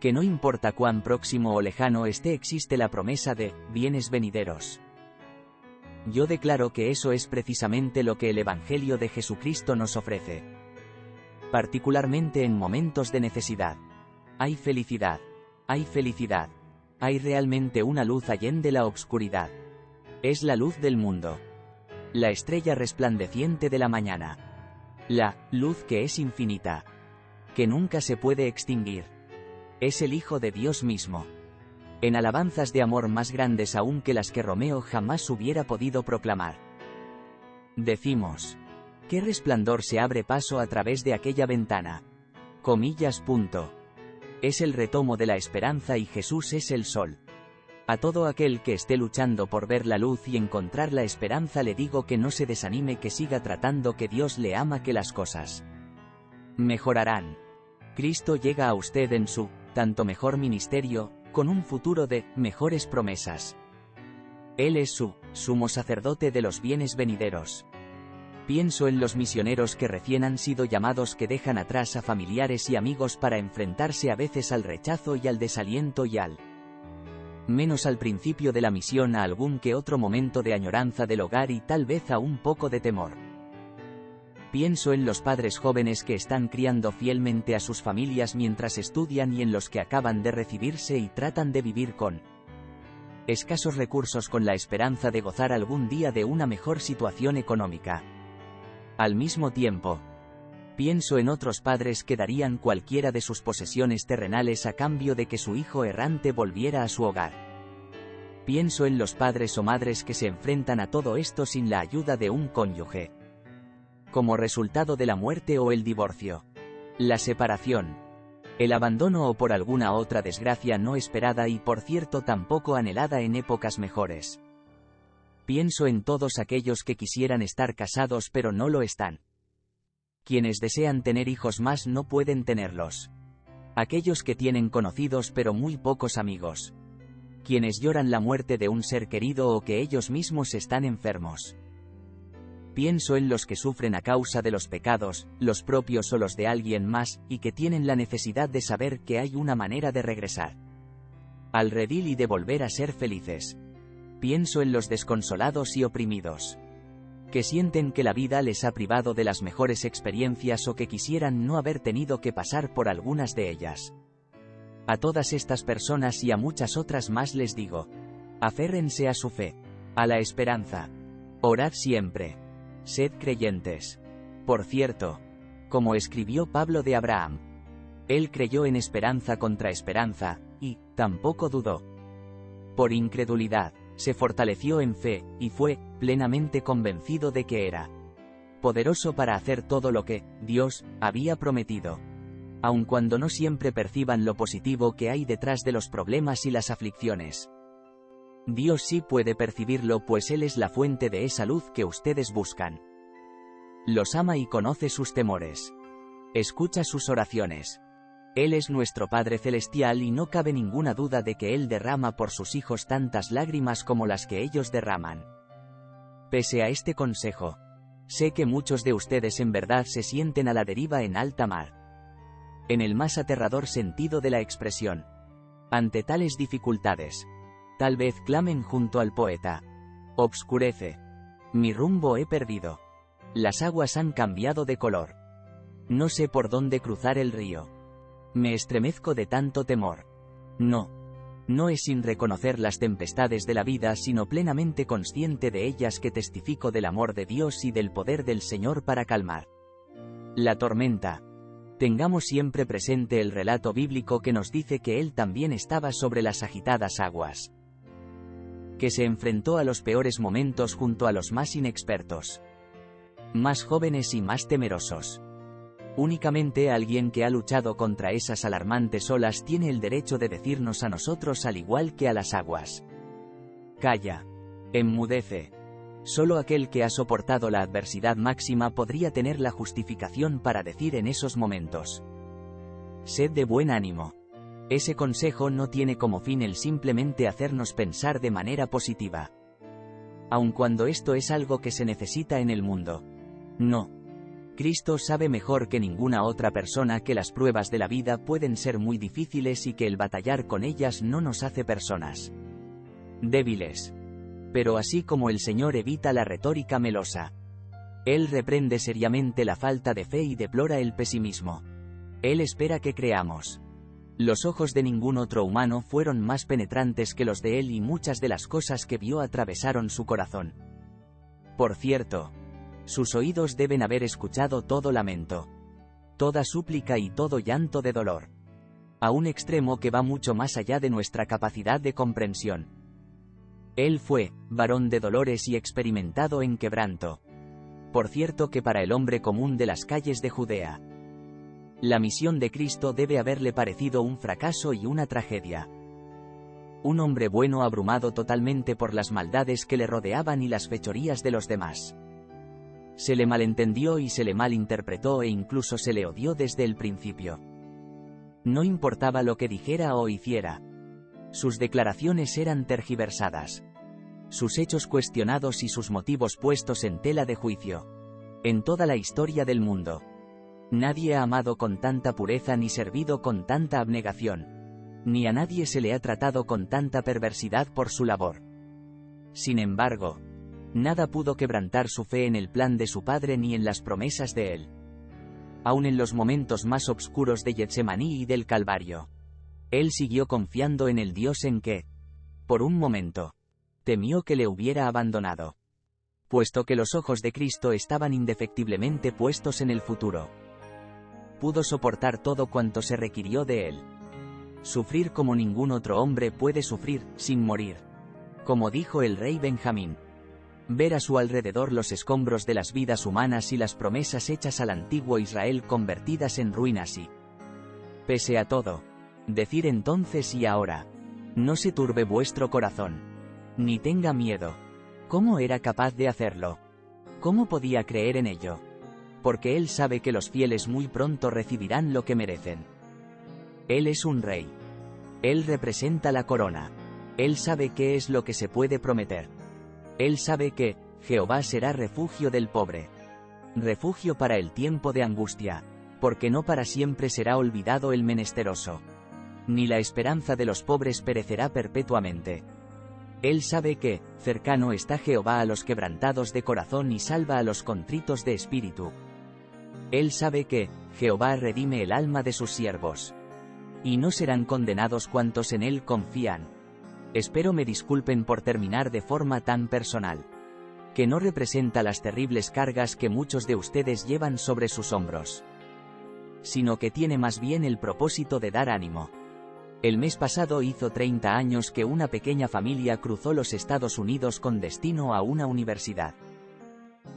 que no importa cuán próximo o lejano esté existe la promesa de bienes venideros. Yo declaro que eso es precisamente lo que el Evangelio de Jesucristo nos ofrece. Particularmente en momentos de necesidad. Hay felicidad. Hay felicidad. Hay realmente una luz allende la obscuridad. Es la luz del mundo. La estrella resplandeciente de la mañana. La luz que es infinita. Que nunca se puede extinguir es el Hijo de Dios mismo. En alabanzas de amor más grandes aún que las que Romeo jamás hubiera podido proclamar. Decimos, ¿qué resplandor se abre paso a través de aquella ventana? Comillas. Punto. Es el retomo de la esperanza y Jesús es el sol. A todo aquel que esté luchando por ver la luz y encontrar la esperanza le digo que no se desanime, que siga tratando que Dios le ama, que las cosas mejorarán. Cristo llega a usted en su, tanto mejor ministerio, con un futuro de mejores promesas. Él es su, sumo sacerdote de los bienes venideros. Pienso en los misioneros que recién han sido llamados que dejan atrás a familiares y amigos para enfrentarse a veces al rechazo y al desaliento y al menos al principio de la misión a algún que otro momento de añoranza del hogar y tal vez a un poco de temor. Pienso en los padres jóvenes que están criando fielmente a sus familias mientras estudian y en los que acaban de recibirse y tratan de vivir con escasos recursos con la esperanza de gozar algún día de una mejor situación económica. Al mismo tiempo, pienso en otros padres que darían cualquiera de sus posesiones terrenales a cambio de que su hijo errante volviera a su hogar. Pienso en los padres o madres que se enfrentan a todo esto sin la ayuda de un cónyuge como resultado de la muerte o el divorcio. La separación. El abandono o por alguna otra desgracia no esperada y por cierto tampoco anhelada en épocas mejores. Pienso en todos aquellos que quisieran estar casados pero no lo están. Quienes desean tener hijos más no pueden tenerlos. Aquellos que tienen conocidos pero muy pocos amigos. Quienes lloran la muerte de un ser querido o que ellos mismos están enfermos. Pienso en los que sufren a causa de los pecados, los propios o los de alguien más, y que tienen la necesidad de saber que hay una manera de regresar al redil y de volver a ser felices. Pienso en los desconsolados y oprimidos que sienten que la vida les ha privado de las mejores experiencias o que quisieran no haber tenido que pasar por algunas de ellas. A todas estas personas y a muchas otras más les digo, aférrense a su fe, a la esperanza. Orad siempre. Sed creyentes. Por cierto, como escribió Pablo de Abraham, él creyó en esperanza contra esperanza, y, tampoco dudó. Por incredulidad, se fortaleció en fe, y fue, plenamente convencido de que era poderoso para hacer todo lo que, Dios, había prometido. Aun cuando no siempre perciban lo positivo que hay detrás de los problemas y las aflicciones. Dios sí puede percibirlo pues Él es la fuente de esa luz que ustedes buscan. Los ama y conoce sus temores. Escucha sus oraciones. Él es nuestro Padre Celestial y no cabe ninguna duda de que Él derrama por sus hijos tantas lágrimas como las que ellos derraman. Pese a este consejo, sé que muchos de ustedes en verdad se sienten a la deriva en alta mar. En el más aterrador sentido de la expresión. Ante tales dificultades, Tal vez clamen junto al poeta. Obscurece. Mi rumbo he perdido. Las aguas han cambiado de color. No sé por dónde cruzar el río. Me estremezco de tanto temor. No. No es sin reconocer las tempestades de la vida, sino plenamente consciente de ellas que testifico del amor de Dios y del poder del Señor para calmar la tormenta. Tengamos siempre presente el relato bíblico que nos dice que Él también estaba sobre las agitadas aguas que se enfrentó a los peores momentos junto a los más inexpertos, más jóvenes y más temerosos. Únicamente alguien que ha luchado contra esas alarmantes olas tiene el derecho de decirnos a nosotros al igual que a las aguas. Calla. Enmudece. Solo aquel que ha soportado la adversidad máxima podría tener la justificación para decir en esos momentos. Sed de buen ánimo. Ese consejo no tiene como fin el simplemente hacernos pensar de manera positiva. Aun cuando esto es algo que se necesita en el mundo. No. Cristo sabe mejor que ninguna otra persona que las pruebas de la vida pueden ser muy difíciles y que el batallar con ellas no nos hace personas débiles. Pero así como el Señor evita la retórica melosa, Él reprende seriamente la falta de fe y deplora el pesimismo. Él espera que creamos. Los ojos de ningún otro humano fueron más penetrantes que los de él y muchas de las cosas que vio atravesaron su corazón. Por cierto, sus oídos deben haber escuchado todo lamento, toda súplica y todo llanto de dolor. A un extremo que va mucho más allá de nuestra capacidad de comprensión. Él fue, varón de dolores y experimentado en quebranto. Por cierto que para el hombre común de las calles de Judea, la misión de Cristo debe haberle parecido un fracaso y una tragedia. un hombre bueno abrumado totalmente por las maldades que le rodeaban y las fechorías de los demás. Se le malentendió y se le malinterpretó e incluso se le odió desde el principio. No importaba lo que dijera o hiciera. Sus declaraciones eran tergiversadas. Sus hechos cuestionados y sus motivos puestos en tela de juicio. En toda la historia del mundo. Nadie ha amado con tanta pureza ni servido con tanta abnegación. Ni a nadie se le ha tratado con tanta perversidad por su labor. Sin embargo, nada pudo quebrantar su fe en el plan de su padre ni en las promesas de él. Aun en los momentos más oscuros de Getsemaní y del Calvario. Él siguió confiando en el Dios en que, por un momento, temió que le hubiera abandonado. Puesto que los ojos de Cristo estaban indefectiblemente puestos en el futuro. Pudo soportar todo cuanto se requirió de él. Sufrir como ningún otro hombre puede sufrir, sin morir. Como dijo el rey Benjamín. Ver a su alrededor los escombros de las vidas humanas y las promesas hechas al antiguo Israel convertidas en ruinas y... Pese a todo, decir entonces y ahora, no se turbe vuestro corazón, ni tenga miedo. ¿Cómo era capaz de hacerlo? ¿Cómo podía creer en ello? Porque él sabe que los fieles muy pronto recibirán lo que merecen. Él es un rey. Él representa la corona. Él sabe qué es lo que se puede prometer. Él sabe que, Jehová será refugio del pobre. Refugio para el tiempo de angustia, porque no para siempre será olvidado el menesteroso ni la esperanza de los pobres perecerá perpetuamente. Él sabe que, cercano está Jehová a los quebrantados de corazón y salva a los contritos de espíritu. Él sabe que, Jehová redime el alma de sus siervos. Y no serán condenados cuantos en él confían. Espero me disculpen por terminar de forma tan personal. Que no representa las terribles cargas que muchos de ustedes llevan sobre sus hombros. Sino que tiene más bien el propósito de dar ánimo. El mes pasado hizo 30 años que una pequeña familia cruzó los Estados Unidos con destino a una universidad.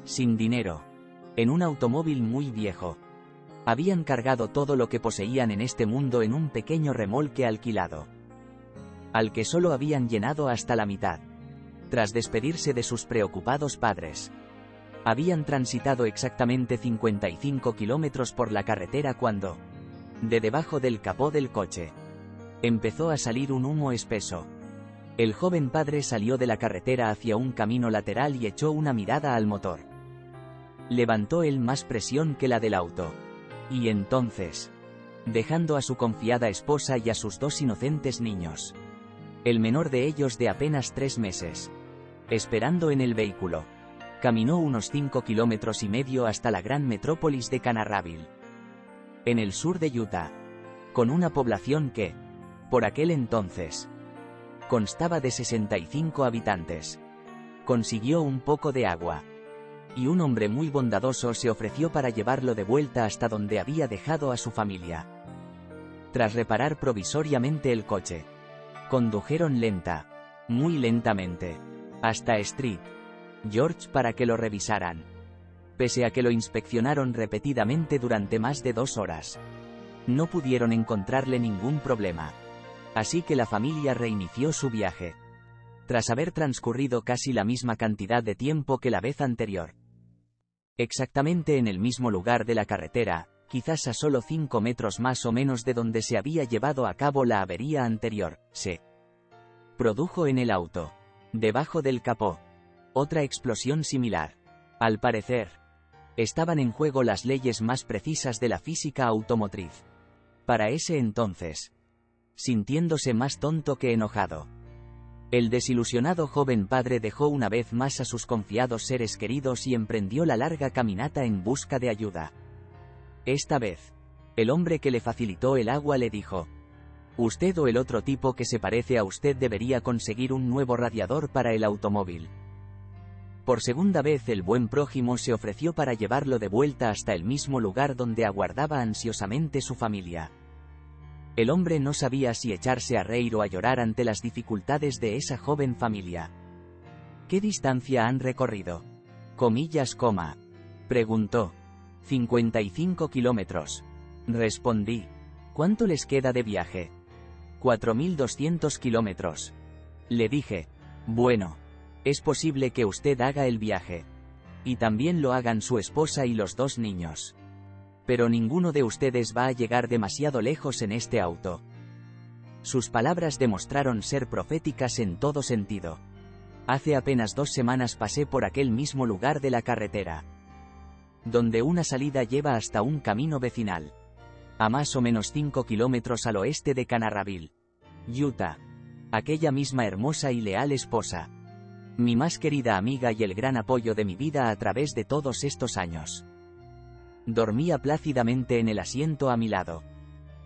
Sin dinero. En un automóvil muy viejo. Habían cargado todo lo que poseían en este mundo en un pequeño remolque alquilado. Al que solo habían llenado hasta la mitad. Tras despedirse de sus preocupados padres. Habían transitado exactamente 55 kilómetros por la carretera cuando, de debajo del capó del coche, empezó a salir un humo espeso. El joven padre salió de la carretera hacia un camino lateral y echó una mirada al motor. Levantó él más presión que la del auto. Y entonces, dejando a su confiada esposa y a sus dos inocentes niños, el menor de ellos de apenas tres meses, esperando en el vehículo, caminó unos cinco kilómetros y medio hasta la gran metrópolis de Canarraville, en el sur de Utah, con una población que, por aquel entonces. Constaba de 65 habitantes. Consiguió un poco de agua. Y un hombre muy bondadoso se ofreció para llevarlo de vuelta hasta donde había dejado a su familia. Tras reparar provisoriamente el coche, condujeron lenta, muy lentamente, hasta Street George para que lo revisaran. Pese a que lo inspeccionaron repetidamente durante más de dos horas. No pudieron encontrarle ningún problema. Así que la familia reinició su viaje. Tras haber transcurrido casi la misma cantidad de tiempo que la vez anterior. Exactamente en el mismo lugar de la carretera, quizás a solo 5 metros más o menos de donde se había llevado a cabo la avería anterior, se produjo en el auto, debajo del capó, otra explosión similar. Al parecer, estaban en juego las leyes más precisas de la física automotriz. Para ese entonces, sintiéndose más tonto que enojado. El desilusionado joven padre dejó una vez más a sus confiados seres queridos y emprendió la larga caminata en busca de ayuda. Esta vez, el hombre que le facilitó el agua le dijo, Usted o el otro tipo que se parece a usted debería conseguir un nuevo radiador para el automóvil. Por segunda vez el buen prójimo se ofreció para llevarlo de vuelta hasta el mismo lugar donde aguardaba ansiosamente su familia. El hombre no sabía si echarse a reír o a llorar ante las dificultades de esa joven familia. ¿Qué distancia han recorrido? Comillas, coma. Preguntó. 55 kilómetros. Respondí. ¿Cuánto les queda de viaje? 4.200 kilómetros. Le dije, bueno, es posible que usted haga el viaje. Y también lo hagan su esposa y los dos niños. Pero ninguno de ustedes va a llegar demasiado lejos en este auto. Sus palabras demostraron ser proféticas en todo sentido. Hace apenas dos semanas pasé por aquel mismo lugar de la carretera. Donde una salida lleva hasta un camino vecinal. A más o menos 5 kilómetros al oeste de Canarraville. Utah. Aquella misma hermosa y leal esposa. Mi más querida amiga y el gran apoyo de mi vida a través de todos estos años. Dormía plácidamente en el asiento a mi lado.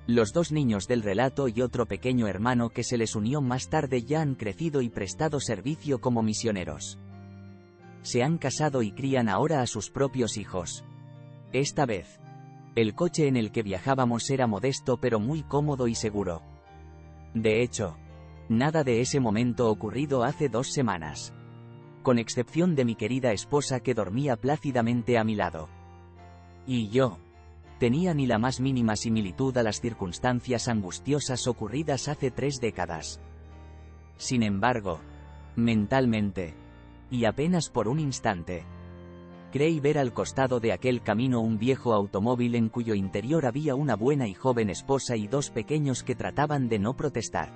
Los dos niños del relato y otro pequeño hermano que se les unió más tarde ya han crecido y prestado servicio como misioneros. Se han casado y crían ahora a sus propios hijos. Esta vez. El coche en el que viajábamos era modesto pero muy cómodo y seguro. De hecho, nada de ese momento ocurrido hace dos semanas. Con excepción de mi querida esposa que dormía plácidamente a mi lado. Y yo, tenía ni la más mínima similitud a las circunstancias angustiosas ocurridas hace tres décadas. Sin embargo, mentalmente, y apenas por un instante, creí ver al costado de aquel camino un viejo automóvil en cuyo interior había una buena y joven esposa y dos pequeños que trataban de no protestar.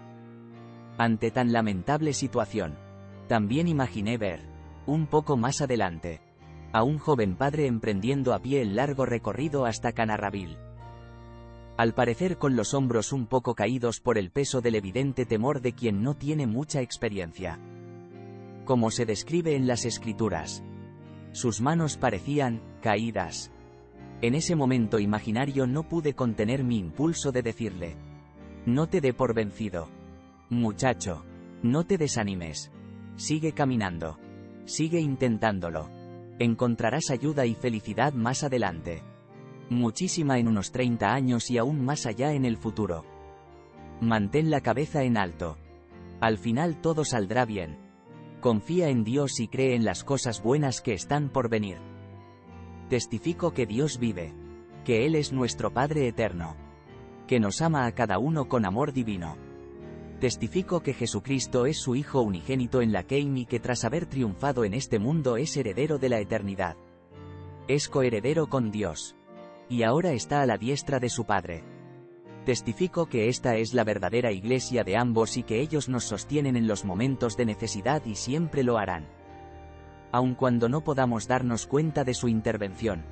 Ante tan lamentable situación, también imaginé ver, un poco más adelante, a un joven padre emprendiendo a pie el largo recorrido hasta Canarraville. Al parecer con los hombros un poco caídos por el peso del evidente temor de quien no tiene mucha experiencia. Como se describe en las escrituras. Sus manos parecían, caídas. En ese momento imaginario no pude contener mi impulso de decirle. No te dé por vencido. Muchacho. No te desanimes. Sigue caminando. Sigue intentándolo encontrarás ayuda y felicidad más adelante. Muchísima en unos 30 años y aún más allá en el futuro. Mantén la cabeza en alto. Al final todo saldrá bien. Confía en Dios y cree en las cosas buenas que están por venir. Testifico que Dios vive. Que Él es nuestro Padre eterno. Que nos ama a cada uno con amor divino Testifico que Jesucristo es su Hijo unigénito en la Keim y que tras haber triunfado en este mundo es heredero de la eternidad. Es coheredero con Dios. Y ahora está a la diestra de su Padre. Testifico que esta es la verdadera iglesia de ambos y que ellos nos sostienen en los momentos de necesidad y siempre lo harán. Aun cuando no podamos darnos cuenta de su intervención.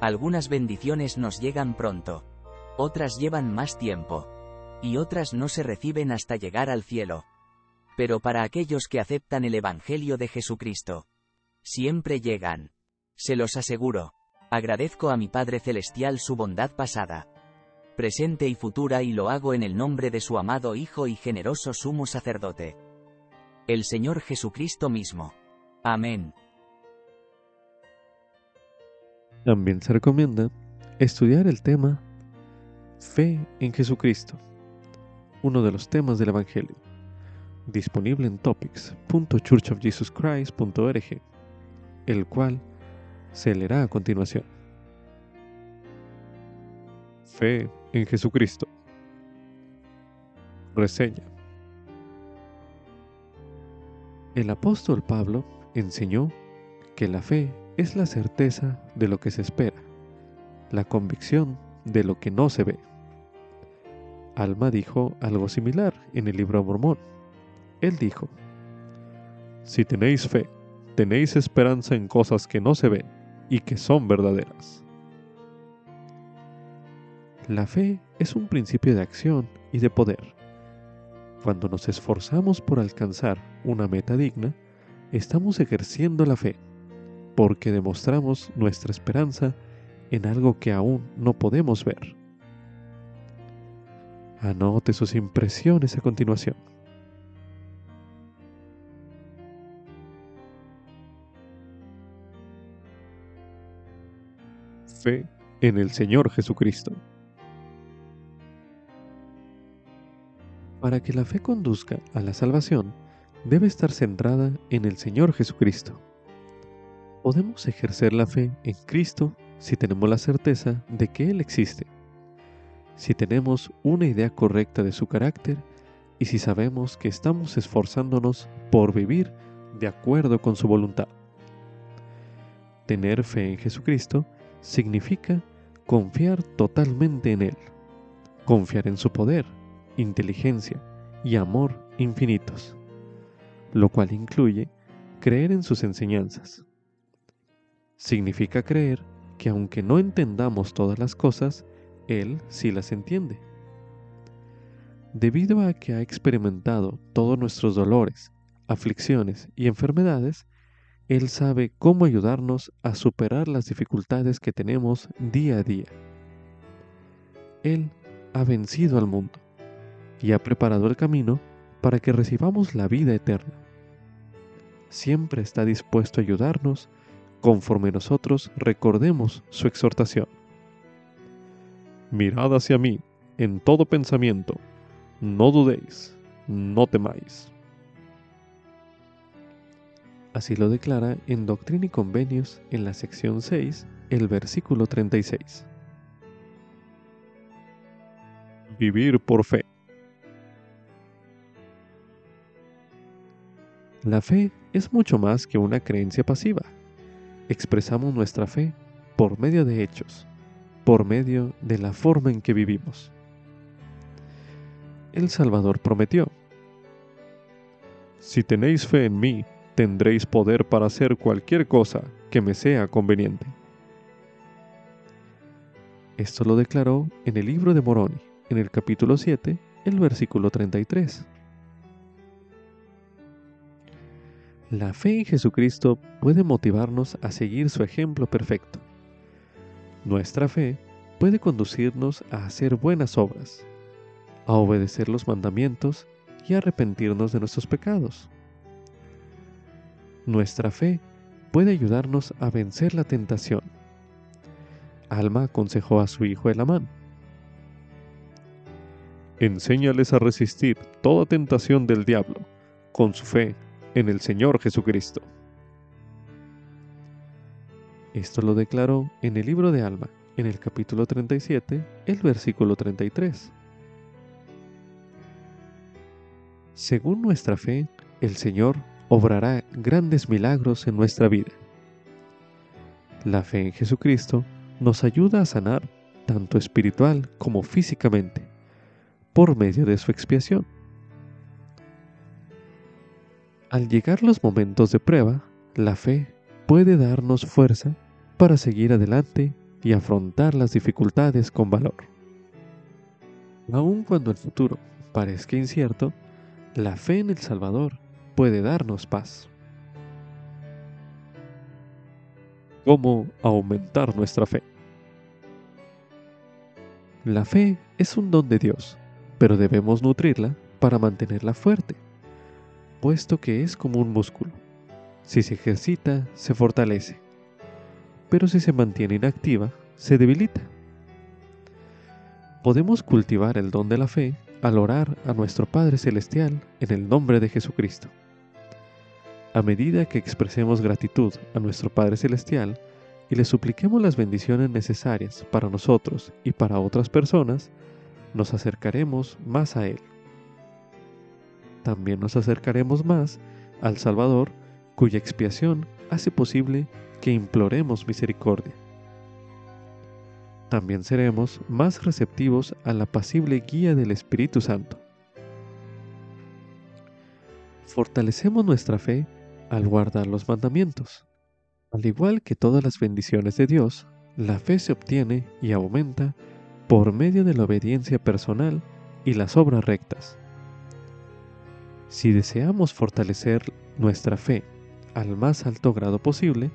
Algunas bendiciones nos llegan pronto. Otras llevan más tiempo y otras no se reciben hasta llegar al cielo. Pero para aquellos que aceptan el Evangelio de Jesucristo, siempre llegan. Se los aseguro. Agradezco a mi Padre Celestial su bondad pasada, presente y futura y lo hago en el nombre de su amado Hijo y generoso sumo sacerdote. El Señor Jesucristo mismo. Amén. También se recomienda estudiar el tema Fe en Jesucristo uno de los temas del Evangelio, disponible en topics.churchofjesuschrist.org, el cual se leerá a continuación. Fe en Jesucristo. Reseña. El apóstol Pablo enseñó que la fe es la certeza de lo que se espera, la convicción de lo que no se ve. Alma dijo algo similar en el libro Mormón. Él dijo, Si tenéis fe, tenéis esperanza en cosas que no se ven y que son verdaderas. La fe es un principio de acción y de poder. Cuando nos esforzamos por alcanzar una meta digna, estamos ejerciendo la fe, porque demostramos nuestra esperanza en algo que aún no podemos ver. Anote sus impresiones a continuación. Fe en el Señor Jesucristo. Para que la fe conduzca a la salvación, debe estar centrada en el Señor Jesucristo. Podemos ejercer la fe en Cristo si tenemos la certeza de que Él existe si tenemos una idea correcta de su carácter y si sabemos que estamos esforzándonos por vivir de acuerdo con su voluntad. Tener fe en Jesucristo significa confiar totalmente en Él, confiar en su poder, inteligencia y amor infinitos, lo cual incluye creer en sus enseñanzas. Significa creer que aunque no entendamos todas las cosas, Él sí las entiende. Debido a que ha experimentado todos nuestros dolores, aflicciones y enfermedades, Él sabe cómo ayudarnos a superar las dificultades que tenemos día a día. Él ha vencido al mundo y ha preparado el camino para que recibamos la vida eterna. Siempre está dispuesto a ayudarnos conforme nosotros recordemos su exhortación. Mirad hacia mí en todo pensamiento, no dudéis, no temáis. Así lo declara en Doctrina y Convenios en la sección 6, el versículo 36. Vivir por fe. La fe es mucho más que una creencia pasiva. Expresamos nuestra fe por medio de hechos, por medio de la forma en que vivimos. El Salvador prometió, Si tenéis fe en mí, tendréis poder para hacer cualquier cosa que me sea conveniente. Esto lo declaró en el libro de Moroni, en el capítulo 7, el versículo 33. La fe en Jesucristo puede motivarnos a seguir su ejemplo perfecto. Nuestra fe puede conducirnos a hacer buenas obras, a obedecer los mandamientos y a arrepentirnos de nuestros pecados. Nuestra fe puede ayudarnos a vencer la tentación. Alma aconsejó a su hijo Elamán. Enséñales a resistir toda tentación del diablo con su fe en el Señor Jesucristo. Esto lo declaró en el libro de Alma, en el capítulo 37, el versículo 33. Según nuestra fe, el Señor obrará grandes milagros en nuestra vida. La fe en Jesucristo nos ayuda a sanar tanto espiritual como físicamente, por medio de su expiación. Al llegar los momentos de prueba, la fe puede darnos fuerza para seguir adelante y afrontar las dificultades con valor. Aun cuando el futuro parezca incierto, la fe en el Salvador puede darnos paz. ¿Cómo aumentar nuestra fe? La fe es un don de Dios, pero debemos nutrirla para mantenerla fuerte puesto que es como un músculo. Si se ejercita, se fortalece, pero si se mantiene inactiva, se debilita. Podemos cultivar el don de la fe al orar a nuestro Padre Celestial en el nombre de Jesucristo. A medida que expresemos gratitud a nuestro Padre Celestial y le supliquemos las bendiciones necesarias para nosotros y para otras personas, nos acercaremos más a Él también nos acercaremos más al Salvador, cuya expiación hace posible que imploremos misericordia. También seremos más receptivos a la pasible guía del Espíritu Santo. Fortalecemos nuestra fe al guardar los mandamientos. Al igual que todas las bendiciones de Dios, la fe se obtiene y aumenta por medio de la obediencia personal y las obras rectas. Si deseamos fortalecer nuestra fe al más alto grado posible,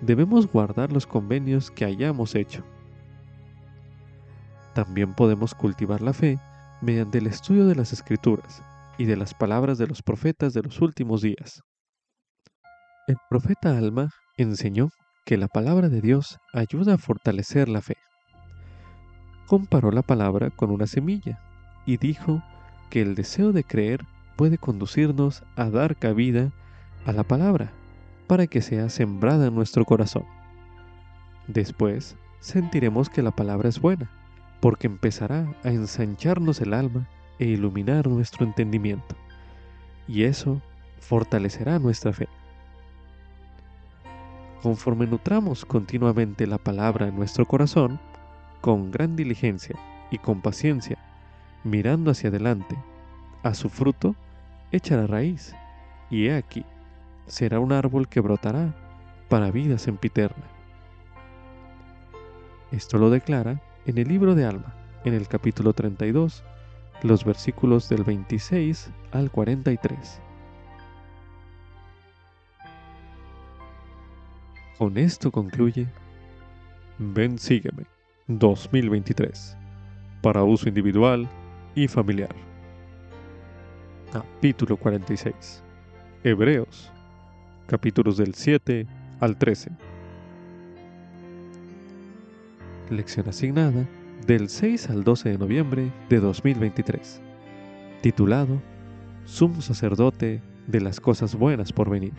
debemos guardar los convenios que hayamos hecho. También podemos cultivar la fe mediante el estudio de las escrituras y de las palabras de los profetas de los últimos días. El profeta Alma enseñó que la palabra de Dios ayuda a fortalecer la fe. Comparó la palabra con una semilla y dijo que el deseo de creer puede conducirnos a dar cabida a la palabra para que sea sembrada en nuestro corazón. Después sentiremos que la palabra es buena, porque empezará a ensancharnos el alma e iluminar nuestro entendimiento, y eso fortalecerá nuestra fe. Conforme nutramos continuamente la palabra en nuestro corazón, con gran diligencia y con paciencia, mirando hacia adelante, a su fruto echará raíz, y he aquí, será un árbol que brotará para vida sempiterna. Esto lo declara en el libro de Alma, en el capítulo 32, los versículos del 26 al 43. Con esto concluye Ven Sígueme 2023 para uso individual y familiar. Capítulo 46. Hebreos, capítulos del 7 al 13. Lección asignada del 6 al 12 de noviembre de 2023, titulado Sumo sacerdote de las cosas buenas por venir.